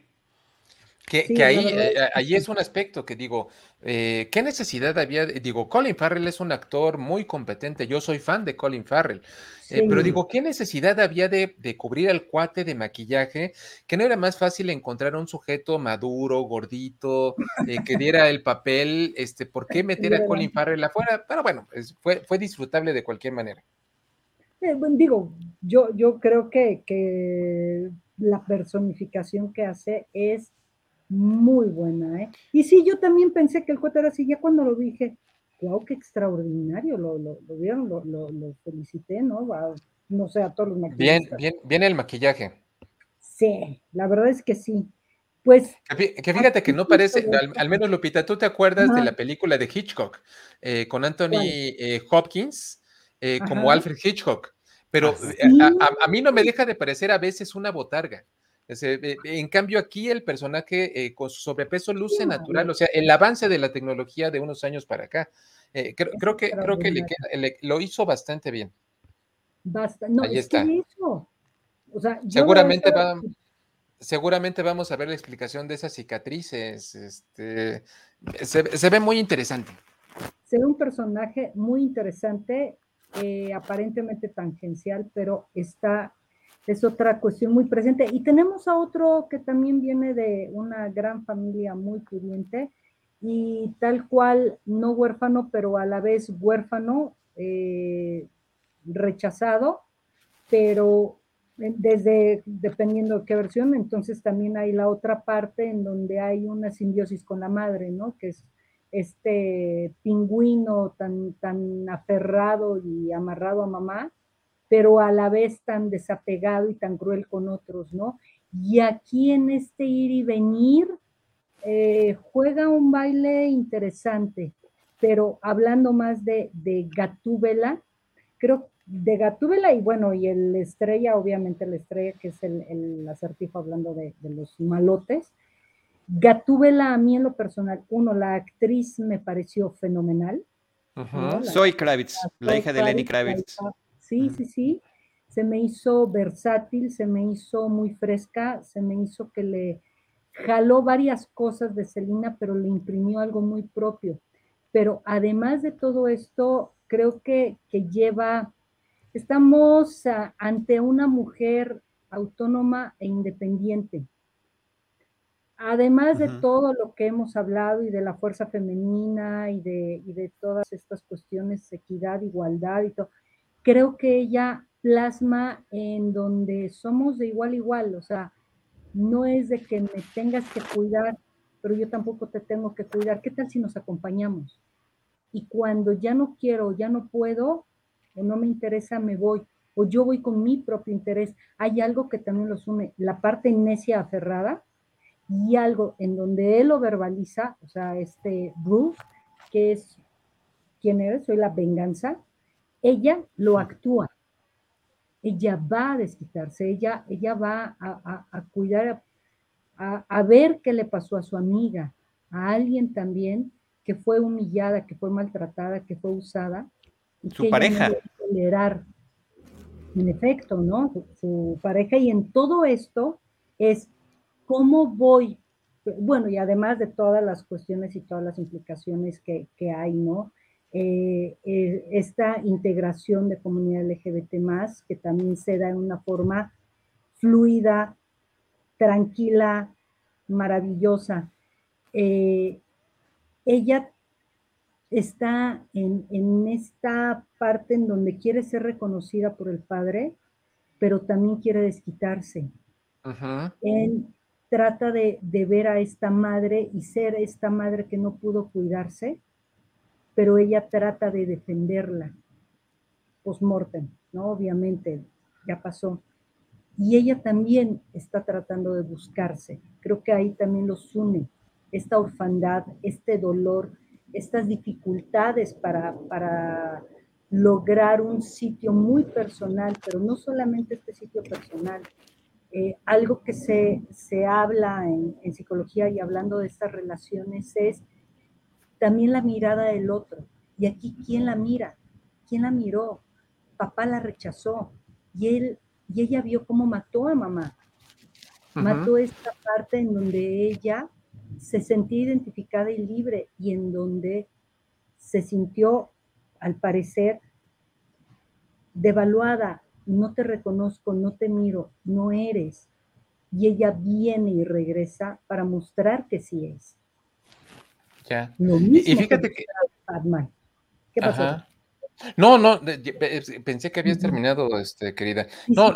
Que, ahí, eh, ahí es un aspecto que digo, eh, ¿qué necesidad había? Digo, Colin Farrell es un actor muy competente, yo soy fan de Colin Farrell, eh, pero digo, ¿qué necesidad había de, cubrir al cuate de maquillaje? Que no era más fácil encontrar un sujeto maduro, gordito, que diera el papel, este, ¿por qué [LAUGHS] meter a Colin Farrell afuera? Pero bueno, fue, fue disfrutable de cualquier manera. digo, yo, yo creo que, que la personificación que hace es muy buena, ¿eh? Y sí, yo también pensé que el cuate era así, ya cuando lo dije, wow, qué extraordinario, lo, lo, lo vieron, lo, lo, felicité, ¿no? no sé, a todos los maquillistas. Bien, bien, bien el maquillaje. Sí, la verdad es que sí. Pues. Que, fíjate que no parece, al, menos Lupita, ¿tú te acuerdas de la película de Hitchcock eh, con Anthony eh, Hopkins eh, como Alfred Hitchcock? Pero ¿Ah, a, a, mí no me deja de parecer a veces una botarga. Eh, en cambio, aquí el personaje eh, con su sobrepeso luce natural, o sea, el avance de la tecnología de unos años para acá. Eh, creo, que, creo que lo hizo bastante bien. Basta. No, Ahí está. seguramente, seguramente vamos a ver la explicación de esas cicatrices. Este, se, ve muy interesante. Se ve un personaje muy interesante, aparentemente tangencial, pero está es otra cuestión muy presente. Y tenemos a otro que también viene de una gran familia muy pudiente y tal cual, no huérfano, pero a la vez huérfano, eh, rechazado, pero desde, dependiendo de qué versión, entonces también hay la otra parte en donde hay una simbiosis con la madre, ¿no? Que es este pingüino tan, tan aferrado y amarrado a mamá, pero a la vez tan desapegado y tan cruel con otros, ¿no? Y aquí en este ir y venir eh, juega un baile interesante, pero hablando más de, de Gatúbela, creo de Gatúbela y bueno, y el estrella, obviamente la estrella, que es el, acertijo hablando de, los malotes. Gatúbela a mí en lo personal, uno, la actriz me pareció fenomenal. Soy Kravitz, la hija de Lenny Kravitz. Sí, sí, sí. Se me hizo versátil, se me hizo muy fresca, se me hizo que le jaló varias cosas de Celina, pero le imprimió algo muy propio. Pero además de todo esto, creo que, lleva, estamos ante una mujer autónoma e independiente. Además de todo lo que hemos hablado y de la fuerza femenina y de, y de todas estas cuestiones, equidad, igualdad y todo, creo que ella plasma en donde somos de igual a igual, o sea, no es de que me tengas que cuidar, pero yo tampoco te tengo que cuidar. ¿Qué tal si nos acompañamos? Y cuando ya no quiero, ya no puedo, o no me interesa, me voy, o yo voy con mi propio interés. Hay algo que también los une, la parte necia aferrada y algo en donde él lo verbaliza, o sea, este Bruce, que es, ¿quién eres? Soy la venganza, ella lo actúa. Ella va a desquitarse, ella, ella va a, cuidar, a, ver qué le pasó a su amiga, a alguien también que fue humillada, que fue maltratada, que fue usada. Y su pareja. tolerar. En efecto, ¿no? Su, pareja. Y en todo esto es cómo voy, bueno, y además de todas las cuestiones y todas las implicaciones que, que hay, ¿no? Eh, eh, esta integración de comunidad LGBT más, que también se da en una forma fluida, tranquila, maravillosa. Eh, ella está en, esta parte en donde quiere ser reconocida por el padre, pero también quiere desquitarse. trata de, de, ver a esta madre y ser esta madre que no pudo cuidarse pero ella trata de defenderla post-mortem, ¿no? Obviamente, ya pasó. Y ella también está tratando de buscarse. Creo que ahí también los une esta orfandad, este dolor, estas dificultades para, para lograr un sitio muy personal, pero no solamente este sitio personal. Eh, algo que se, se habla en, en psicología y hablando de estas relaciones es también la mirada del otro. Y aquí, ¿quién la mira? ¿Quién la miró? Papá la rechazó y él y ella vio cómo mató a mamá. Mató esta parte en donde ella se sentía identificada y libre y en donde se sintió, al parecer, devaluada, no te reconozco, no te miro, no eres. Y ella viene y regresa para mostrar que sí es. Ya. y fíjate que... ¿Qué pasó? No, no, pensé que habías terminado, este, querida. No,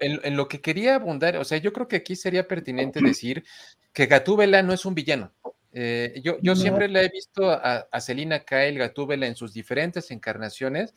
en, lo que quería abundar, o sea, yo creo que aquí sería pertinente decir que Gatúbela no es un villano. Eh, yo, yo siempre le he visto a, a Selina Kyle Gatúbela en sus diferentes encarnaciones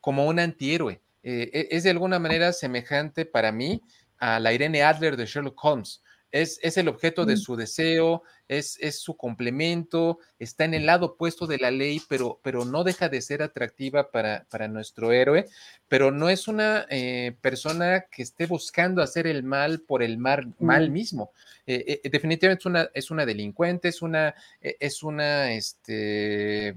como un antihéroe. Eh, e, es de alguna manera semejante para mí a la Irene Adler de Sherlock Holmes. Es, es el objeto de su deseo, es, su complemento, está en el lado opuesto de la ley, pero, pero no deja de ser atractiva para, para nuestro héroe, pero no es una eh, persona que esté buscando hacer el mal por el mal, mal mismo. Eh, eh, definitivamente es una, es una delincuente, es una, es una este,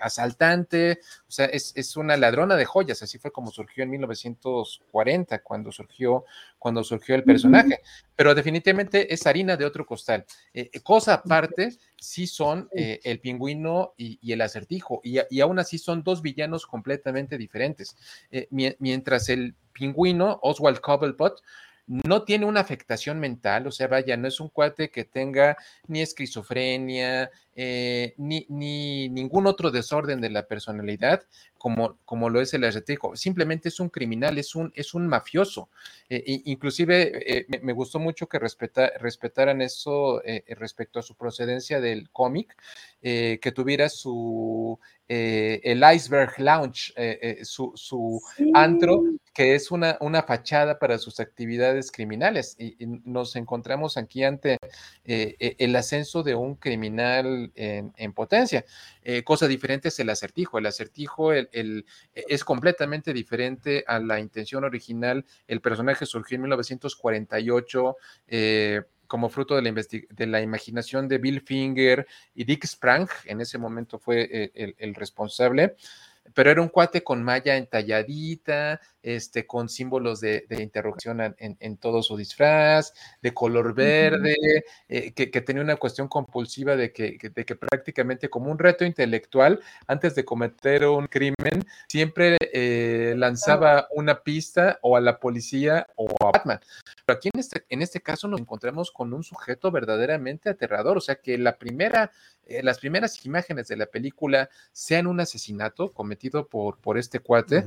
asaltante, o sea, es, es, una ladrona de joyas, así fue como surgió en 1940, cuando surgió, cuando surgió el personaje, pero definitivamente es harina de otro costal. Eh, cosa aparte, sí son eh, el pingüino y, el acertijo, y, y, aún así son dos villanos completamente diferentes. Eh, mientras el pingüino, Oswald Cobblepot, no tiene una afectación mental, o sea, vaya, no es un cuate que tenga ni esquizofrenia, eh, ni, ni, ningún otro desorden de la personalidad, como, como lo es el acertijo. Simplemente es un criminal, es un, es un mafioso. Eh, inclusive eh, me, gustó mucho que respeta, respetaran eso respecto a su procedencia del cómic, que tuviera su el Iceberg Lounge, su, su antro, que es una, una fachada para sus actividades criminales. Y, y nos encontramos aquí ante el ascenso de un criminal en, potencia. Eh, cosa diferente es el acertijo. El acertijo el, es completamente diferente a la intención original. El personaje surgió en 1948. Eh, como fruto de la, de la, imaginación de Bill Finger y Dick Sprang, en ese momento fue eh, el responsable pero era un cuate con malla entalladita, este, con símbolos de, interrogation interrupción en, todo su disfraz, de color verde, eh, que, tenía una cuestión compulsiva de que, de que prácticamente como un reto intelectual, antes de cometer un crimen, siempre eh, lanzaba una pista o a la policía o a Batman. Pero aquí en este, en este caso nos encontramos con un sujeto verdaderamente aterrador, o sea que la primera eh, las primeras imágenes de la película sean un asesinato cometido por, por este cuate,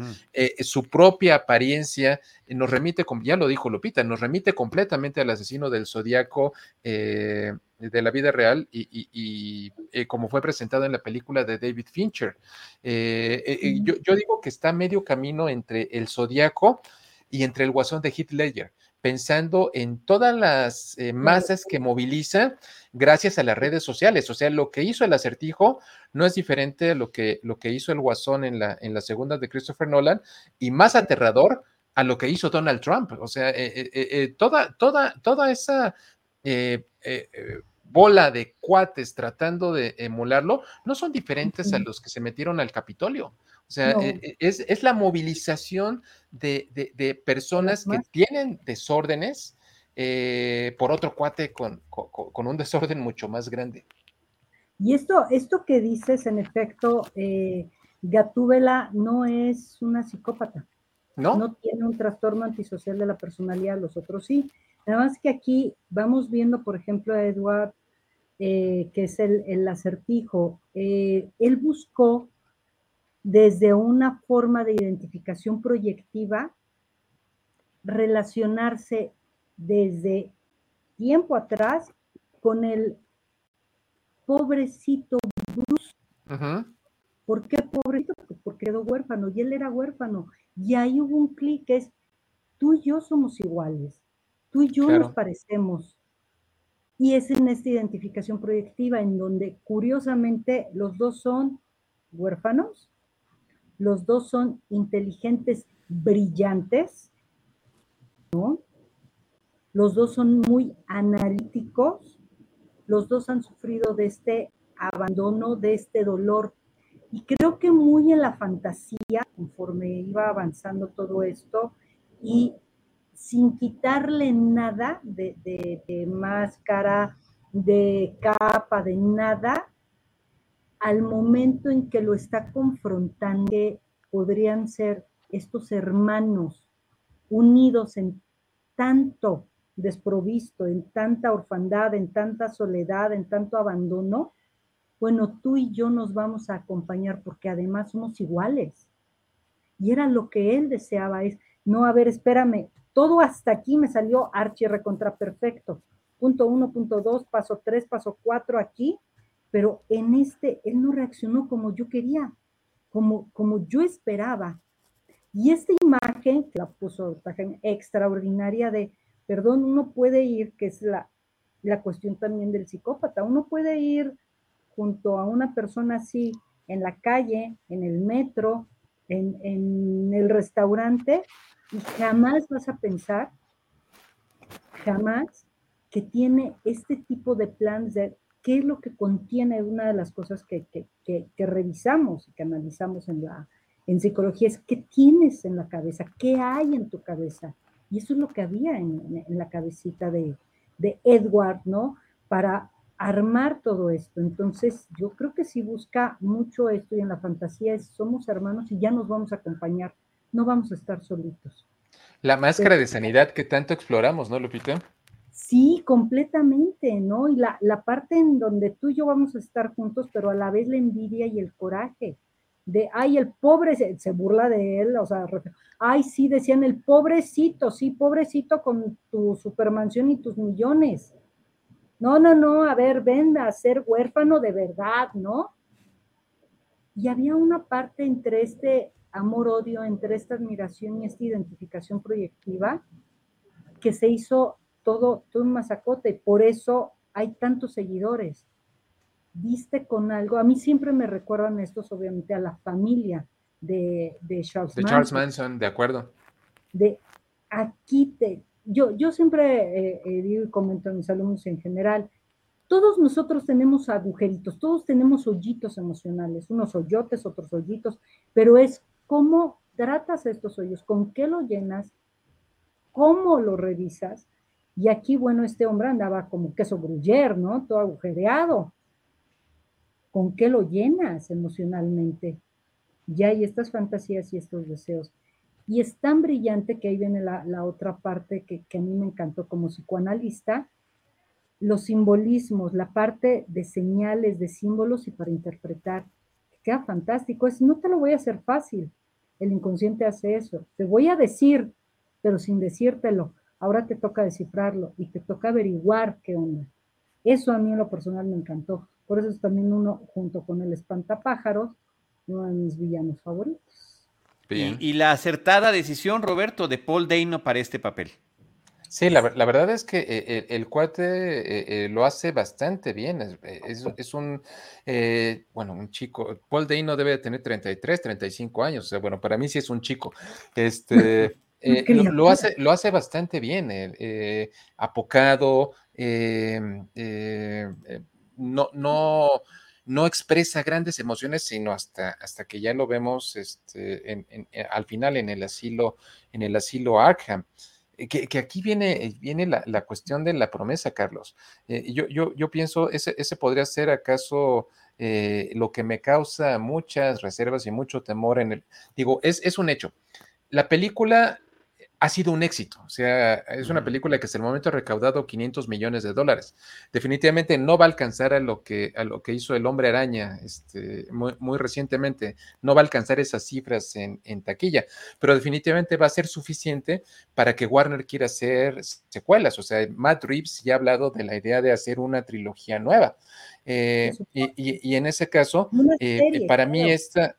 su propia apariencia nos remite, ya lo dijo Lupita, nos remite completamente al asesino del zodiaco eh, de la vida real y, como fue presentado en la película de David Fincher. yo, yo, digo que está medio camino entre el zodiaco y entre el guasón de Heath Ledger pensando en todas las eh, masas que moviliza gracias a las redes sociales. O sea, lo que hizo el acertijo no es diferente a lo que, lo que hizo el Guasón en la, en la segunda de Christopher Nolan y más aterrador a lo que hizo Donald Trump. O sea, eh, eh, toda, toda, toda esa bola de cuates tratando de emularlo no son diferentes a los que se metieron al Capitolio. O sea, e, e, es, la movilización de, personas que tienen desórdenes eh, por otro cuate con, un desorden mucho más grande. Y esto, esto que dices, en efecto, eh, Gatúbela no es una psicópata. ¿No? No tiene un trastorno antisocial de la personalidad, los otros sí. Nada más que aquí vamos viendo, por ejemplo, a Edward, eh, que es el, el acertijo. él buscó desde una forma de identificación proyectiva, relacionarse desde tiempo atrás con el pobrecito Bruce. ¿Por qué pobrecito? Porque quedó huérfano y él era huérfano. Y ahí hubo un clic que es, tú y yo somos iguales, tú y yo nos parecemos. Y es en esta identificación proyectiva en donde curiosamente los dos son huérfanos, los dos son inteligentes, brillantes, ¿no? Los dos son muy analíticos, los dos han sufrido de este abandono, de este dolor. Y creo que muy en la fantasía, conforme iba avanzando todo esto, y sin quitarle nada de, máscara, de capa, de nada, al momento en que lo está confrontando, podrían ser estos hermanos unidos en tanto desprovisto, en tanta orfandad, en tanta soledad, en tanto abandono, bueno, tú y yo nos vamos a acompañar porque además somos iguales. Y era lo que él deseaba, es, no, a ver, espérame, todo hasta aquí me salió archi recontra perfecto. Punto uno, punto dos, paso tres, paso cuatro aquí, pero en este, él no reaccionó como yo quería, como, como yo esperaba. Y esta imagen, que la puso extraordinaria de, perdón, uno puede ir, que es la, la cuestión también del psicópata, uno puede ir junto a una persona así en la calle, en el metro, en, en el restaurante, y jamás vas a pensar, jamás, que tiene este tipo de plans de qué es lo que contiene una de las cosas que, que, que revisamos y que analizamos en la, en psicología es qué tienes en la cabeza, qué hay en tu cabeza. Y eso es lo que había en, la cabecita de, de, Edward, ¿no? Para armar todo esto. Entonces, yo creo que si busca mucho esto y en la fantasía es, somos hermanos y ya nos vamos a acompañar, no vamos a estar solitos. La máscara de sanidad que tanto exploramos, ¿no, Lupita? Sí, completamente, ¿no? Y la, la parte en donde tú y yo vamos a estar juntos, pero a la vez la envidia y el coraje de, ay, el pobre, se, burla de él, o sea, ay, sí, decían el pobrecito, sí, pobrecito con tu supermansión y tus millones. No, no, no, a ver, ven a ser huérfano de verdad, ¿no? Y había una parte entre este amor-odio, entre esta admiración y esta identificación proyectiva, que se hizo todo, todo un masacote, por eso hay tantos seguidores viste con algo. A mí siempre me recuerdan estos, obviamente, a la familia de, de Charles de Charles Manson, de acuerdo. De aquí te. Yo, yo siempre eh, eh, digo y comento a mis alumnos en general, todos nosotros tenemos agujeritos, todos tenemos hoyitos emocionales, unos hoyotes, otros hoyitos, pero es cómo tratas estos hoyos, con qué lo llenas, cómo lo revisas. Y aquí, bueno, este hombre andaba como queso gruyer, ¿no? Todo agujereado. ¿Con qué lo llenas emocionalmente? Ya hay estas fantasías y estos deseos. Y es tan brillante que ahí viene la, otra parte que, a mí me encantó como psicoanalista, los simbolismos, la parte de señales, de símbolos y para interpretar. Queda fantástico. Es, no te lo voy a hacer fácil. El inconsciente hace eso. Te voy a decir, pero sin decírtelo. Ahora te toca descifrarlo y te toca averiguar qué onda. Eso a mí en lo personal me encantó. Por eso es también uno, junto con el espantapájaros, uno de mis villanos favoritos. Y, la acertada decisión, Roberto, de Paul Dano para este papel. Sí, la, verdad es que eh, el, cuate eh, eh, lo hace bastante bien. Es, un, bueno, un chico. Paul Dano debe tener 33, 35 años. O sea, bueno, para mí sí es un chico. Este. [LAUGHS] lo, hace, lo hace bastante bien, apocado, no, no, no expresa grandes emociones, sino hasta, hasta que ya lo vemos este, eh, al final en el asilo, en el asilo Arkham. Eh, que, aquí viene, viene la, cuestión de la promesa, Carlos. Eh, yo, yo, yo, pienso, ese, ese podría ser acaso lo que me causa muchas reservas y mucho temor en el... Digo, es, es un hecho. La película ha sido un éxito. O sea, es una película que hasta el momento ha recaudado 500 millones de dólares. Definitivamente no va a alcanzar a lo que, a lo que hizo el hombre araña este, muy, recientemente. No va a alcanzar esas cifras en, taquilla, pero definitivamente va a ser suficiente para que Warner quiera hacer secuelas. O sea, Matt Reeves ya ha hablado de la idea de hacer una trilogía nueva. Eh, y, en ese caso, eh, para mí esta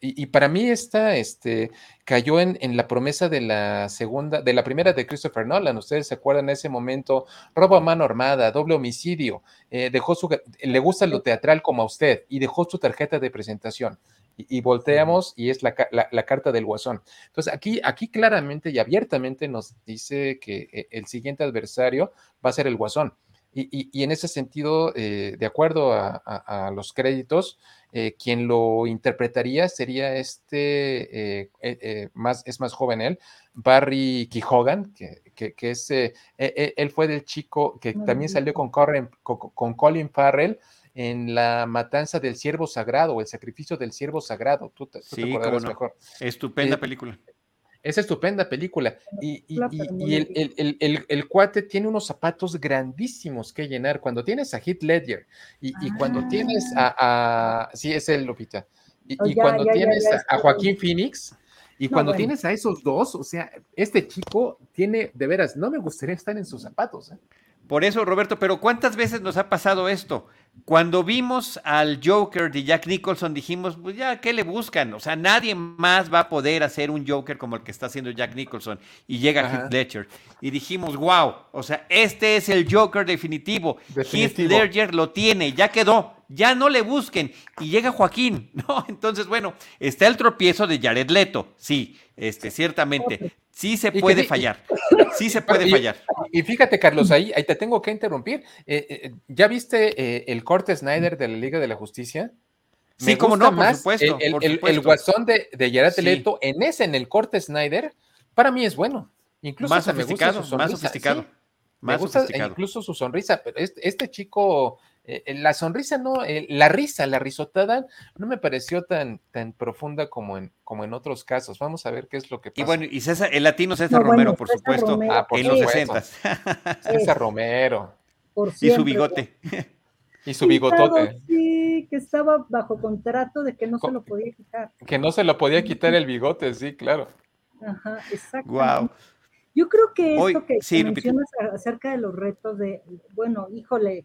y, para mí esta este, cayó en, la promesa de la segunda, de la primera de Christopher Nolan. Ustedes se acuerdan en ese momento, robo a mano armada, doble homicidio, eh, dejó su, le gusta lo teatral como a usted y dejó su tarjeta de presentación. Y, volteamos y es la, carta del guasón. Entonces aquí, aquí claramente y abiertamente nos dice que eh, el siguiente adversario va a ser el guasón. Y, en ese sentido, eh, de acuerdo a, los créditos, eh, quien lo interpretaría sería este, eh, más, es más joven él, Barry Kehogan, que, que, es, eh, e, e, él fue del chico que también salió con, con, Colin Farrell en la matanza del siervo sagrado o el sacrificio del siervo sagrado. Tú te, sí, mejor. Estupenda eh, película. Es estupenda película. Y, el, cuate tiene unos zapatos grandísimos que llenar. Cuando tienes a Heath Ledger y, cuando tienes a, a, Sí, es el Lupita. Y, cuando tienes a, Joaquín Phoenix, y cuando tienes a esos dos, o sea, este chico tiene, de veras, no me gustaría estar en sus zapatos. ¿eh? Por eso, Roberto, pero ¿cuántas veces nos ha pasado esto? Cuando vimos al Joker de Jack Nicholson, dijimos, pues ya, ¿qué le buscan? O sea, nadie más va a poder hacer un Joker como el que está haciendo Jack Nicholson. Y llega Heath Ledger. Y dijimos, wow, o sea, este es el Joker definitivo. Heath Ledger lo tiene, ya quedó, ya no le busquen. Y llega Joaquín, [LAUGHS] ¿no? Entonces, bueno, está el tropiezo de Jared Leto, sí, este, ciertamente. Sí se puede fallar. [LAUGHS] Sí se puede fallar. Y fíjate, Carlos, ahí, ahí te tengo que interrumpir. Eh, eh, ¿Ya viste eh, el corte Snyder de la Liga de la Justicia? sí, como no, por supuesto. El, guasón de, de Jared Leto, en ese, en el corte Snyder, para mí es bueno. Incluso más sofisticado, más sofisticado. me gusta incluso su sonrisa, pero este, este chico eh, eh, la sonrisa no, eh, la risa, la risotada no me pareció tan, tan profunda como en, como en otros casos. Vamos a ver qué es lo que pasa. Y bueno, y César, el latino César Romero, por supuesto, ah, en los 60. [LAUGHS] César Romero. y su bigote. Y su bigotote. Sí, que estaba bajo contrato de que no se lo podía quitar. Que no se lo podía quitar el bigote, sí, claro. Ajá, exacto. Wow. Yo creo que esto que, mencionas acerca de los retos de, bueno, híjole,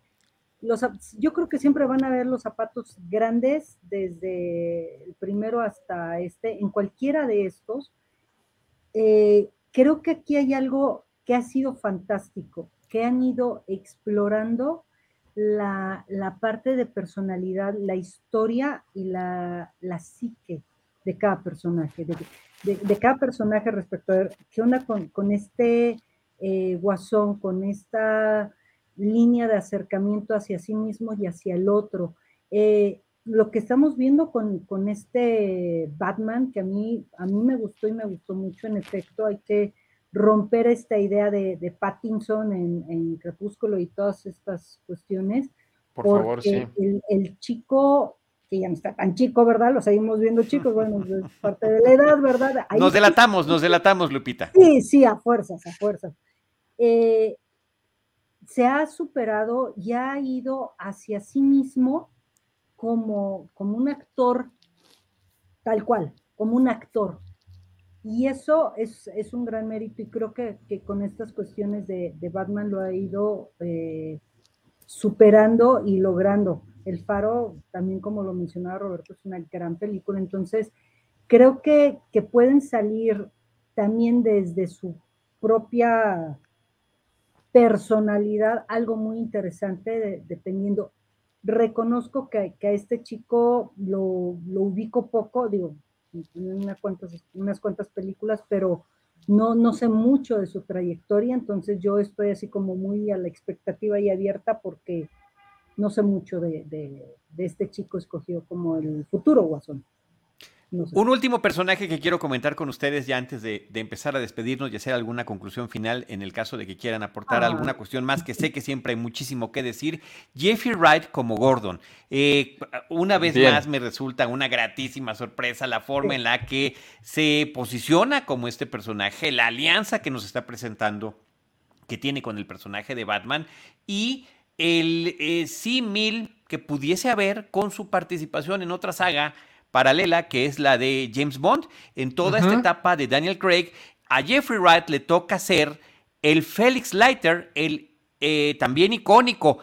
yo creo que siempre van a ver los zapatos grandes desde el primero hasta este, en cualquiera de estos. Eh, creo que aquí hay algo que ha sido fantástico, que han ido explorando la, parte de personalidad, la historia y la, psique de cada personaje, de, cada personaje respecto a qué onda con, este eh, guasón, con esta línea de acercamiento hacia sí mismo y hacia el otro. Eh, lo que estamos viendo con, este Batman, que a mí, a mí me gustó y me gustó mucho, en efecto, hay que romper esta idea de, Pattinson en, Crepúsculo y todas estas cuestiones. Por favor, sí. El, chico, que ya no está tan chico, ¿verdad? Lo seguimos viendo chicos, bueno, es [LAUGHS] parte de la edad, ¿verdad? nos delatamos, nos delatamos, Lupita. Sí, sí, a fuerzas, a fuerzas. Eh, se ha superado y ha ido hacia sí mismo como, como un actor tal cual, como un actor. Y eso es, un gran mérito y creo que, con estas cuestiones de, Batman lo ha ido eh, superando y logrando. El Faro, también como lo mencionaba Roberto, es una gran película. Entonces, creo que, que pueden salir también desde su propia personalidad, algo muy interesante dependiendo. Reconozco que, a este chico lo, ubico poco, digo, unas cuantas, unas cuantas películas, pero no, no sé mucho de su trayectoria, entonces yo estoy así como muy a la expectativa y abierta porque no sé mucho de, de este chico escogido como el futuro Guasón. Un último personaje que quiero comentar con ustedes ya antes de, empezar a despedirnos y hacer alguna conclusión final en el caso de que quieran aportar ah. alguna cuestión más, que sé que siempre hay muchísimo que decir. Jeffrey Wright como Gordon. Eh, una vez más me resulta una gratísima sorpresa la forma en la que se posiciona como este personaje, la alianza que nos está presentando, que tiene con el personaje de Batman y el eh, símil que pudiese haber con su participación en otra saga paralela, que es la de James Bond. En toda esta etapa de Daniel Craig, a Jeffrey Wright le toca ser el Felix Leiter, el eh, también icónico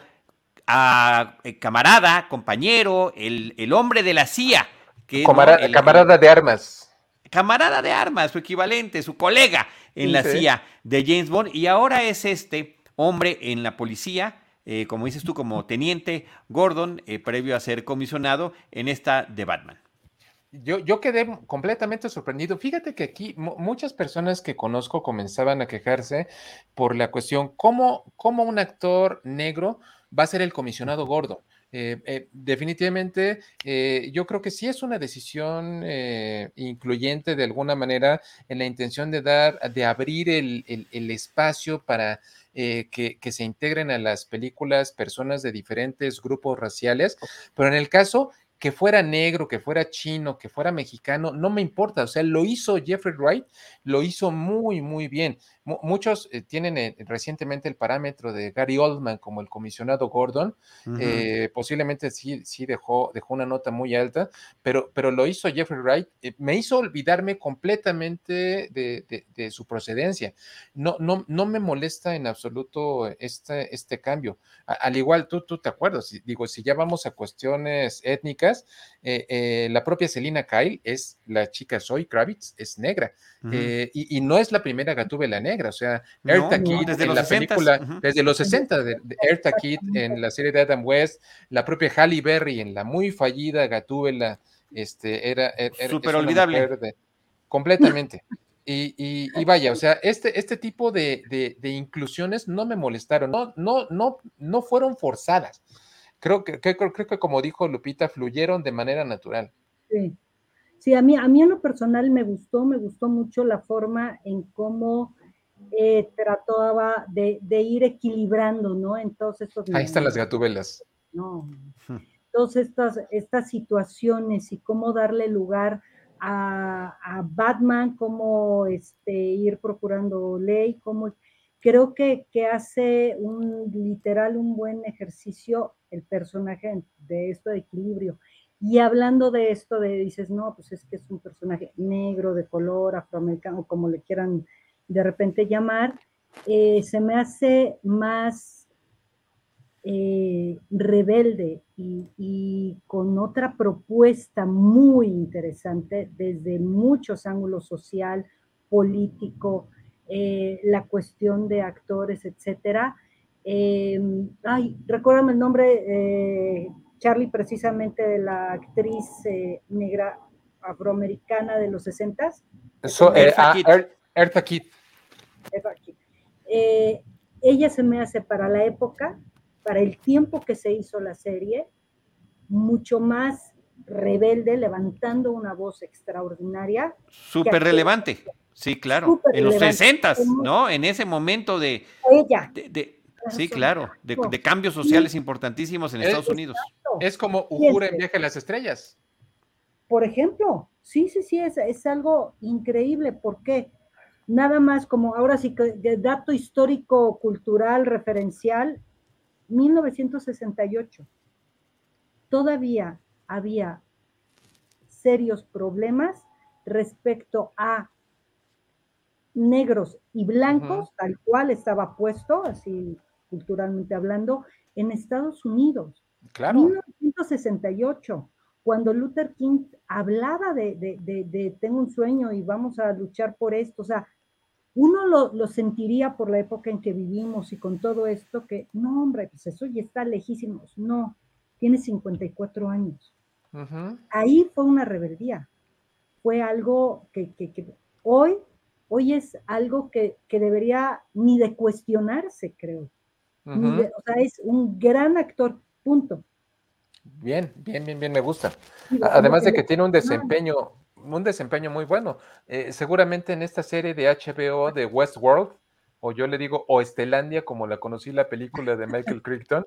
a, eh, camarada, compañero, el, el, hombre de la CIA. Que, camarada de armas. Camarada de armas, su equivalente, su colega en la CIA de James Bond. Y ahora es este hombre en la policía, eh, como dices tú, como teniente Gordon, previo a ser comisionado en esta de Batman. Yo, yo quedé completamente sorprendido. Fíjate que aquí muchas personas que conozco comenzaban a quejarse por la cuestión, ¿cómo, cómo un actor negro va a ser el comisionado gordo? Eh, definitivamente, yo creo que sí es una decisión incluyente de alguna manera en la intención de dar, de abrir el, espacio para que, que, se integren a las películas personas de diferentes grupos raciales, pero en el caso que fuera negro, que fuera chino, que fuera mexicano, no me importa. O sea, lo hizo Jeffrey Wright, lo hizo muy, muy bien. Muchos eh, tienen eh, recientemente el parámetro de Gary Oldman como el comisionado Gordon. Eh, posiblemente sí, sí dejó, dejó una nota muy alta, pero, pero lo hizo Jeffrey Wright. me hizo olvidarme completamente de, su procedencia. No, no, no me molesta en absoluto este, este cambio. al igual, tú, tú te acuerdas, digo, si ya vamos a cuestiones étnicas, eh, eh, la propia Selina Kyle es la chica Zoe Kravitz, es negra. Eh, y, no es la primera Gatúbela negra, o sea, Erta Kitt desde los la película, desde los 60, de, Erta Kitt en la serie de Adam West, la propia Halle Berry en la muy fallida Gatúbela, este, era... era Súper olvidable. completamente. Y, vaya, o sea, este, este tipo de, de, inclusiones no me molestaron, no, no, no, no fueron forzadas creo que, creo, que como dijo Lupita, fluyeron de manera natural. Sí. Sí, a mí, a mí en lo personal me gustó, me gustó mucho la forma en cómo eh, trataba de, ir equilibrando, ¿no? Entonces Ahí están las gatubelas. No. Todas estas, estas situaciones y cómo darle lugar a, a, Batman, cómo este, ir procurando ley, cómo creo que, que, hace un literal un buen ejercicio el personaje de esto de equilibrio. Y hablando de esto, de dices, no, pues es que es un personaje negro, de color, afroamericano, como le quieran de repente llamar, eh, se me hace más eh, rebelde y, y, con otra propuesta muy interesante desde muchos ángulos social, político, eh, la cuestión de actores, etcétera. Eh, ay, recuérdame el nombre, eh, Charlie, precisamente de la actriz negra afroamericana de los 60 Eso, ah, Kitt. ella se me hace para la época, para el tiempo que se hizo la serie, mucho más rebelde, levantando una voz extraordinaria. Súper relevante. Sí, claro. En los 60, ¿no? En ese momento de. Ella. sí, claro. De, cambios sociales importantísimos en Estados Unidos. Es como Uhura en Viaje a las Estrellas. Por ejemplo, sí, sí, sí, es, es algo increíble. ¿Por qué? Nada más como ahora sí que dato histórico, cultural, referencial, 1968. Todavía había serios problemas respecto a negros y blancos, tal cual estaba puesto, así culturalmente hablando, en Estados Unidos. Claro. 1968, cuando Luther King hablaba de, de, tengo un sueño y vamos a luchar por esto, o sea, uno lo, sentiría por la época en que vivimos y con todo esto, que no, hombre, pues eso ya está lejísimo. No, tiene 54 años. Ahí fue una rebeldía. Fue algo que, que, que hoy hoy es algo que, debería ni de cuestionarse, creo. o sea, es un gran actor, punto. Bien, bien, bien, bien, me gusta. Además de que tiene un desempeño, un desempeño muy bueno. Eh, seguramente en esta serie de HBO de Westworld, o yo le digo o Estelandia, como la conocí la película de Michael [LAUGHS] Crichton,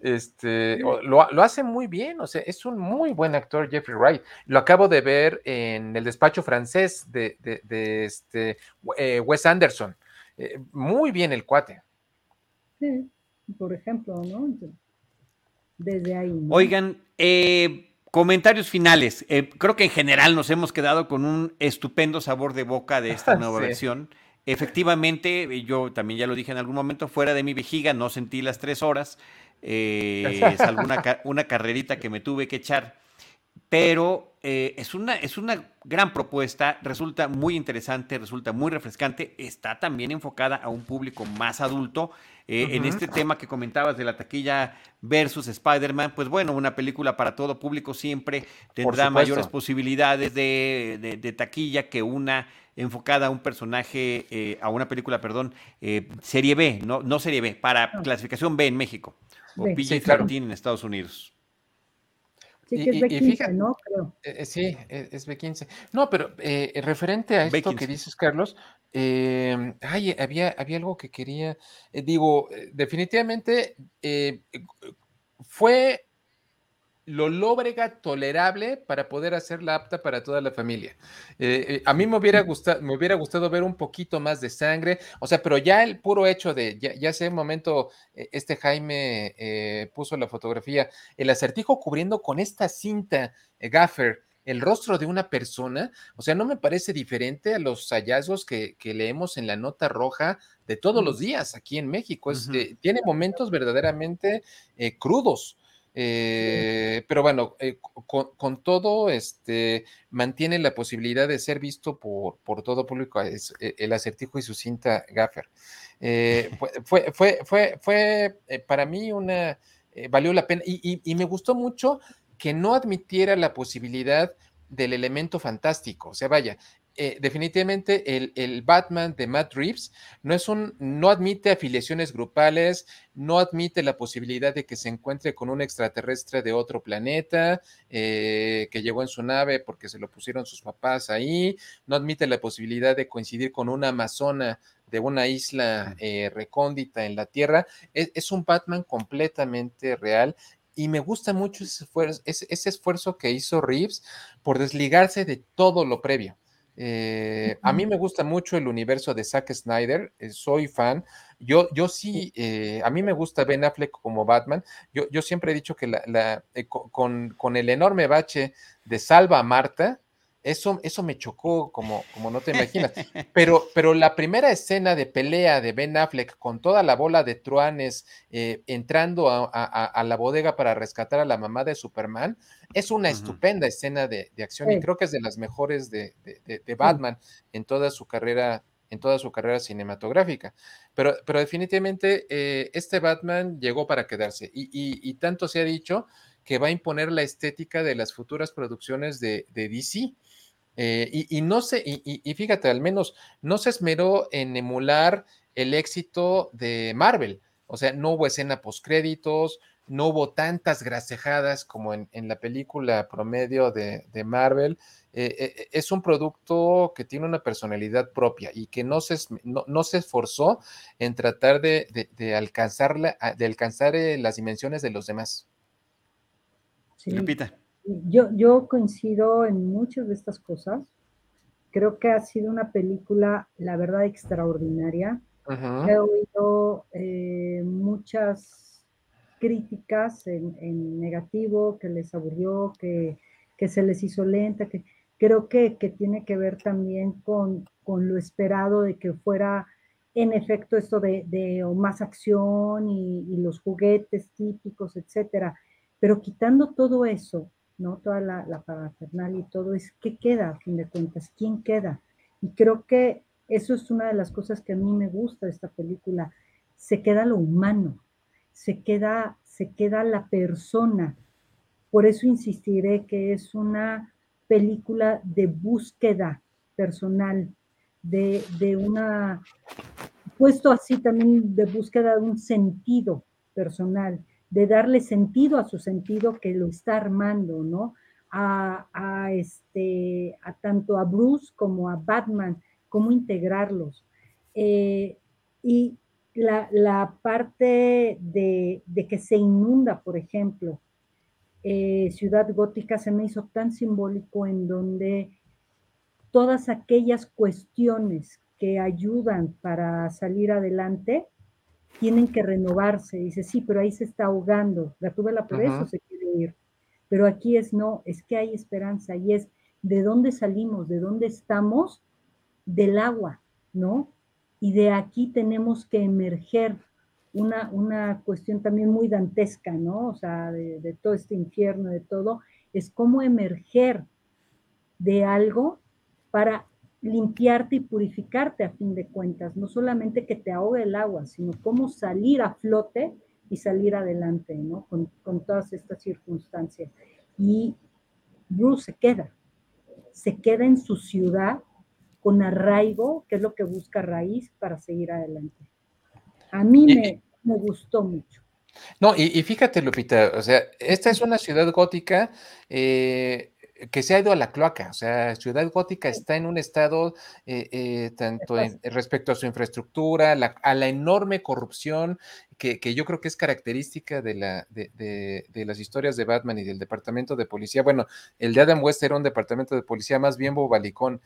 este, lo, hace muy bien, o sea, es un muy buen actor Jeffrey Wright. Lo acabo de ver en el despacho francés de, este, eh, Wes Anderson. Eh, muy bien el cuate. Sí, por ejemplo, ¿no? Desde ahí. Oigan, eh, comentarios finales. creo que en general nos hemos quedado con un estupendo sabor de boca de esta [LAUGHS] nueva versión. Efectivamente, yo también ya lo dije en algún momento, fuera de mi vejiga no sentí las tres horas, eh, [LAUGHS] es alguna una carrerita que me tuve que echar, pero eh, es, una, es una gran propuesta, resulta muy interesante, resulta muy refrescante, está también enfocada a un público más adulto. Eh, en este tema que comentabas de la taquilla versus Spider-Man, pues bueno, una película para todo público siempre tendrá mayores posibilidades de, de taquilla que una enfocada a un personaje, eh, a una película, perdón, eh, serie B, no, no serie B, para clasificación B en México, o PG-13 en Estados Unidos. Sí, que es B15, ¿no? Creo. Eh, eh, sí, e, es B15. No, pero eh, referente a esto que dices, Carlos, eh, ay, había, había algo que quería, digo, definitivamente fue lo lóbrega tolerable para poder hacerla apta para toda la familia. Eh, eh, a mí me hubiera, gustado, me hubiera gustado ver un poquito más de sangre, o sea, pero ya el puro hecho de, ya, ya hace un momento, eh, este Jaime puso la fotografía, el acertijo cubriendo con esta cinta Gaffer el rostro de una persona, o sea, no me parece diferente a los hallazgos que, leemos en la nota roja de todos los días aquí en México. tiene momentos verdaderamente crudos. Eh, pero bueno, eh, con, todo, este, mantiene la posibilidad de ser visto por, por todo público es, eh, el acertijo y su cinta Gaffer. [LAUGHS] fue, fue, fue, fue, para mí una, valió la pena y, y me gustó mucho que no admitiera la posibilidad del elemento fantástico. O sea, vaya, eh, definitivamente el, Batman de Matt Reeves no es un, no admite afiliaciones grupales, no admite la posibilidad de que se encuentre con un extraterrestre de otro planeta eh, que llegó en su nave porque se lo pusieron sus papás ahí, no admite la posibilidad de coincidir con una amazona de una isla eh, recóndita en la Tierra. Es, un Batman completamente real y me gusta mucho ese ese esfuerzo que hizo Reeves por desligarse de todo lo previo. Eh, a mí me gusta mucho el universo de Zack Snyder, eh, soy fan. Yo, yo sí, eh, a mí me gusta Ben Affleck como Batman. Yo, yo siempre he dicho que la, con, con, el enorme bache de Salva a Marta, eso, eso me chocó como, como no te imaginas. Pero, pero la primera escena de pelea de Ben Affleck con toda la bola de truanes eh, entrando a, la bodega para rescatar a la mamá de Superman es una estupenda escena de, acción y creo que es de las mejores de, Batman en toda su carrera en toda su carrera cinematográfica. Pero, pero definitivamente eh, este Batman llegó para quedarse y, y, tanto se ha dicho que va a imponer la estética de las futuras producciones de, de DC. Eh, y, no sé, y, fíjate, al menos no se esmeró en emular el éxito de Marvel. O sea, no hubo escena postcréditos, no hubo tantas gracejadas como en, la película promedio de, Marvel. Eh, eh, es un producto que tiene una personalidad propia y que no se, no, se esforzó en tratar de, de, alcanzar, de alcanzar las dimensiones de los demás. Sí. Repita. Yo, yo coincido en muchas de estas cosas. Creo que ha sido una película, la verdad, extraordinaria. He oído eh, muchas críticas en, negativo, que les aburrió, que, se les hizo lenta, que creo que, tiene que ver también con, lo esperado de que fuera en efecto esto de, más acción y, y, los juguetes típicos, etcétera. Pero quitando todo eso, ¿no? Toda la, la parafernalia y todo es qué queda a fin de cuentas, quién queda. Y creo que eso es una de las cosas que a mí me gusta de esta película. Se queda lo humano, se queda, se queda la persona. Por eso insistiré que es una película de búsqueda personal, de, de una, puesto así también de búsqueda de un sentido personal de darle sentido a su sentido que lo está armando, ¿no? A, este, tanto a Bruce como a Batman, cómo integrarlos. Eh, y la, parte de, que se inunda, por ejemplo, eh, Ciudad Gótica se me hizo tan simbólico en donde todas aquellas cuestiones que ayudan para salir adelante, tienen que renovarse. Dice, sí, pero ahí se está ahogando. La la por eso se quiere ir. Pero aquí es no, es que hay esperanza y es de dónde salimos, de dónde estamos, del agua, ¿no? Y de aquí tenemos que emerger una, una cuestión también muy dantesca, ¿no? O sea, de, de todo este infierno, de todo, es cómo emerger de algo para limpiarte y purificarte a fin de cuentas, no solamente que te ahogue el agua, sino cómo salir a flote y salir adelante, ¿no? Con, todas estas circunstancias. Y Bruce se queda, se queda en su ciudad con arraigo, que es lo que busca Raíz para seguir adelante. A mí me, me gustó mucho. No, y, fíjate, Lupita, o sea, esta es una ciudad gótica eh, que se ha ido a la cloaca, o sea, Ciudad Gótica está en un estado, eh, eh, tanto respecto a su infraestructura, a la enorme corrupción que, yo creo que es característica de, la, de, las historias de Batman y del departamento de policía. Bueno, el de Adam West era un departamento de policía más bien bobalicón,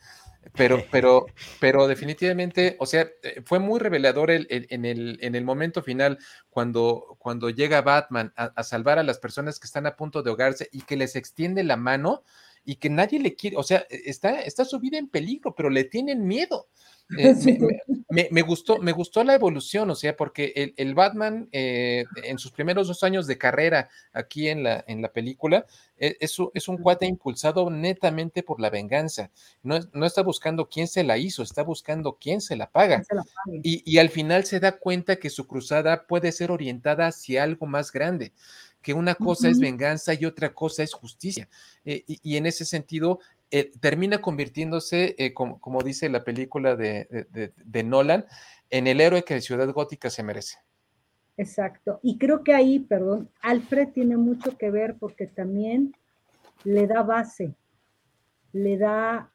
pero, [LAUGHS] pero, pero definitivamente, o sea, eh, fue muy revelador en, el, en el momento final cuando, cuando llega Batman a, a salvar a las personas que están a punto de ahogarse y que les extiende la mano y que nadie le quiere, o sea, e, está, está su vida en peligro, pero le tienen miedo. [LAUGHS] Eh, me, gustó, me gustó la evolución, o sea, porque el, Batman eh, en sus primeros dos años de carrera aquí en la, en la película e, es, es, un cuate impulsado netamente por la venganza. No, no, está buscando quién se la hizo, está buscando quién se la paga. y, y al final se da cuenta que su cruzada puede ser orientada hacia algo más grande que una cosa es venganza y otra cosa es justicia. Eh, y, en ese sentido, eh, termina convirtiéndose, eh, como, dice la película de, Nolan, en el héroe que Ciudad Gótica se merece. Exacto. Y creo que ahí, perdón, Alfred tiene mucho que ver porque también le da base, le da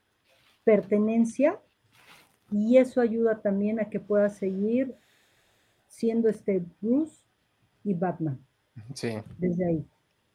pertenencia y eso ayuda también a que pueda seguir siendo este Bruce y Batman. Sí. Desde ahí.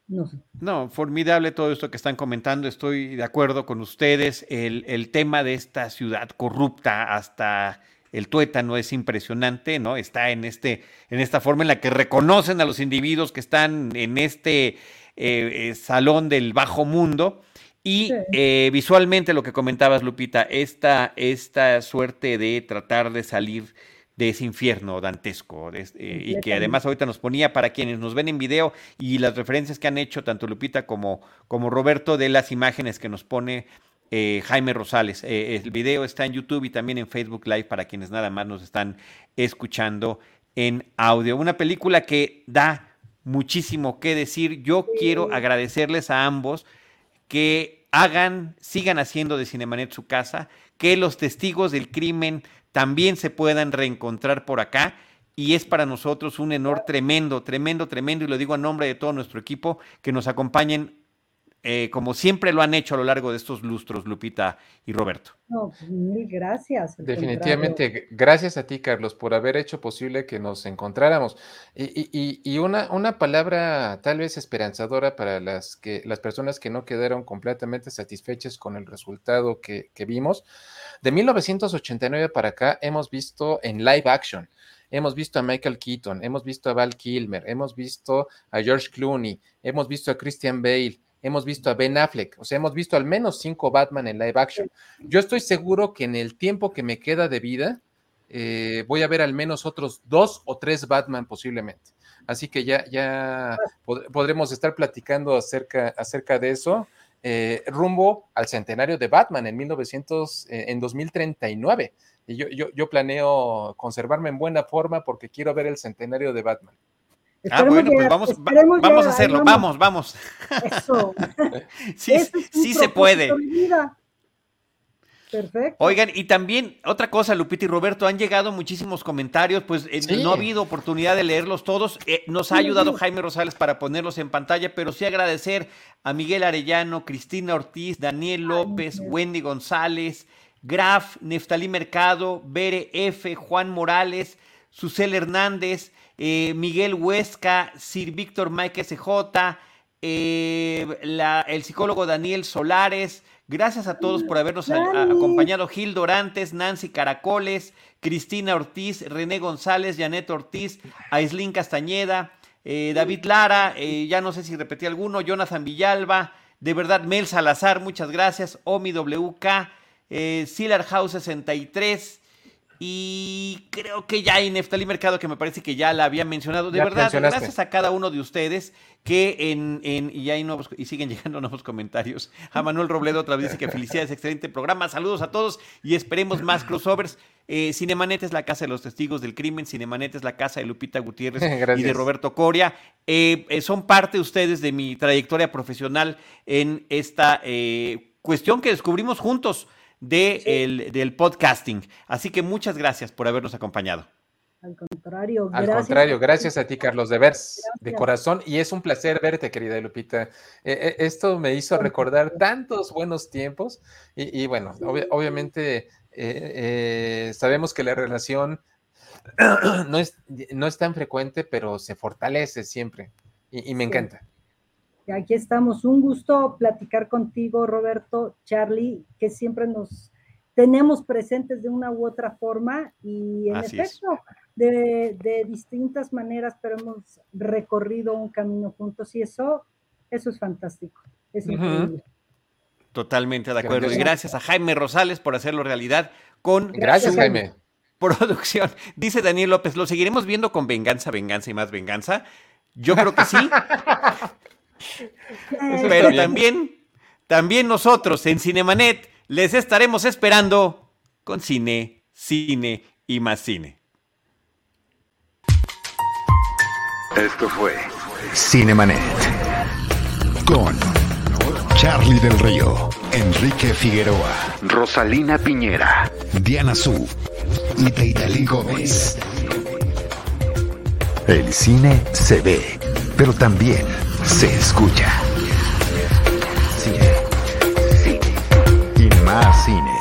No sé. No, formidable todo esto que están comentando. Estoy de acuerdo con ustedes. El, tema de esta ciudad corrupta hasta el tuétano es impresionante, ¿no? Está en, este, en esta forma en la que reconocen a los individuos que están en este eh, eh, salón del bajo mundo. Y eh, visualmente lo que comentabas, Lupita, esta, esta suerte de tratar de salir de ese infierno dantesco eh, y que además ahorita nos ponía para quienes nos ven en video y las referencias que han hecho tanto Lupita como, como Roberto de las imágenes que nos pone eh, Jaime Rosales. Eh, el video está en YouTube y también en Facebook Live para quienes nada más nos están escuchando en audio. Una película que da muchísimo que decir. Yo quiero agradecerles a ambos que hagan, sigan haciendo de Cinemanet su casa, que los testigos del crimen también se puedan reencontrar por acá. Y es para nosotros un honor tremendo, tremendo, tremendo, y lo digo a nombre de todo nuestro equipo, que nos acompañen eh, como siempre lo han hecho a lo largo de estos lustros, Lupita y Roberto. No, pues, mil gracias. Definitivamente, gracias a ti, Carlos, por haber hecho posible que nos encontráramos. Y, una, una, palabra tal vez esperanzadora para las, que, las personas que no quedaron completamente satisfechas con el resultado que, que vimos. De 1989 para acá hemos visto en live action, hemos visto a Michael Keaton, hemos visto a Val Kilmer, hemos visto a George Clooney, hemos visto a Christian Bale, hemos visto a Ben Affleck, o sea, hemos visto al menos cinco Batman en live action. Yo estoy seguro que en el tiempo que me queda de vida, eh, voy a ver al menos otros dos o tres Batman posiblemente. Así que ya, ya podremos estar platicando acerca, acerca de eso. Eh, rumbo al centenario de Batman en 1900, eh, en 2039. Y yo, yo, yo, planeo conservarme en buena forma porque quiero ver el centenario de Batman. Ah, bueno, pues vamos, vamos a hacerlo, vamos, vamos. Eso. [LAUGHS] sí, sí se puede. Perfecto. Oigan, y también otra cosa, Lupita y Roberto, han llegado muchísimos comentarios, pues eh, no ha habido oportunidad de leerlos todos. Eh, nos ha ayudado Jaime Rosales para ponerlos en pantalla, pero sí agradecer a Miguel Arellano, Cristina Ortiz, Daniel López, Wendy González, Graf, Neftalí Mercado, Bere F, Juan Morales, Susel Hernández, eh, Miguel Huesca, Sir Víctor Mike SJ, el psicólogo Daniel Solares, Gracias a todos por habernos acompañado. Gil Dorantes, Nancy Caracoles, Cristina Ortiz, René González, Janet Ortiz, Aislín Castañeda, eh, David Lara, eh, ya no sé si repetí alguno, Jonathan Villalba, de verdad Mel Salazar, muchas gracias, Omi WK, eh, Silar House 63, y creo que ya hay Neftalí Mercado, que me parece que ya la había mencionado. De verdad, gracias a cada uno de ustedes que en, en y hay nuevos, y siguen [LAUGHS] llegando nuevos comentarios. A Manuel Robledo otra vez dice que felicidades, excelente programa. Saludos a todos y esperemos más crossovers. Eh, Cinemanet es la casa de los testigos del crimen, Cinemanet es la casa de Lupita Gutiérrez [LAUGHS] y de Roberto Coria. Eh, eh, son parte ustedes de mi trayectoria profesional en esta eh, cuestión que descubrimos juntos de el, del podcasting. Así que muchas gracias por habernos acompañado. Al contrario, gracias. Al contrario, gracias a ti, Carlos, de ver, de corazón. Y es un placer verte, querida Lupita. Eh, eh, esto me hizo recordar tantos buenos tiempos. Y, bueno, obviamente eh, sabemos que la relación [CLEARS THROAT] no es, no es tan frecuente, pero se fortalece siempre. Y, me encanta. Aquí estamos. Un gusto platicar contigo, Roberto, Charlie, que siempre nos tenemos presentes de una u otra forma y en efecto, de, distintas maneras, pero hemos recorrido un camino juntos y eso, eso es fantástico. Es increíble. Totalmente de acuerdo. Y gracias a Jaime Rosales por hacerlo realidad con gracias, Jaime. producción. Dice Daniel López, ¿lo seguiremos viendo con venganza, venganza y más venganza? Yo creo que sí. [LAUGHS] Pero también, también nosotros en Cinemanet les estaremos esperando con cine, cine y más cine. Esto fue Cinemanet con Charlie del Río, Enrique Figueroa, Rosalina Piñera, Diana Su y Teitali Gómez. El cine se ve, pero también se escucha. Cine. Cine. Y más cine.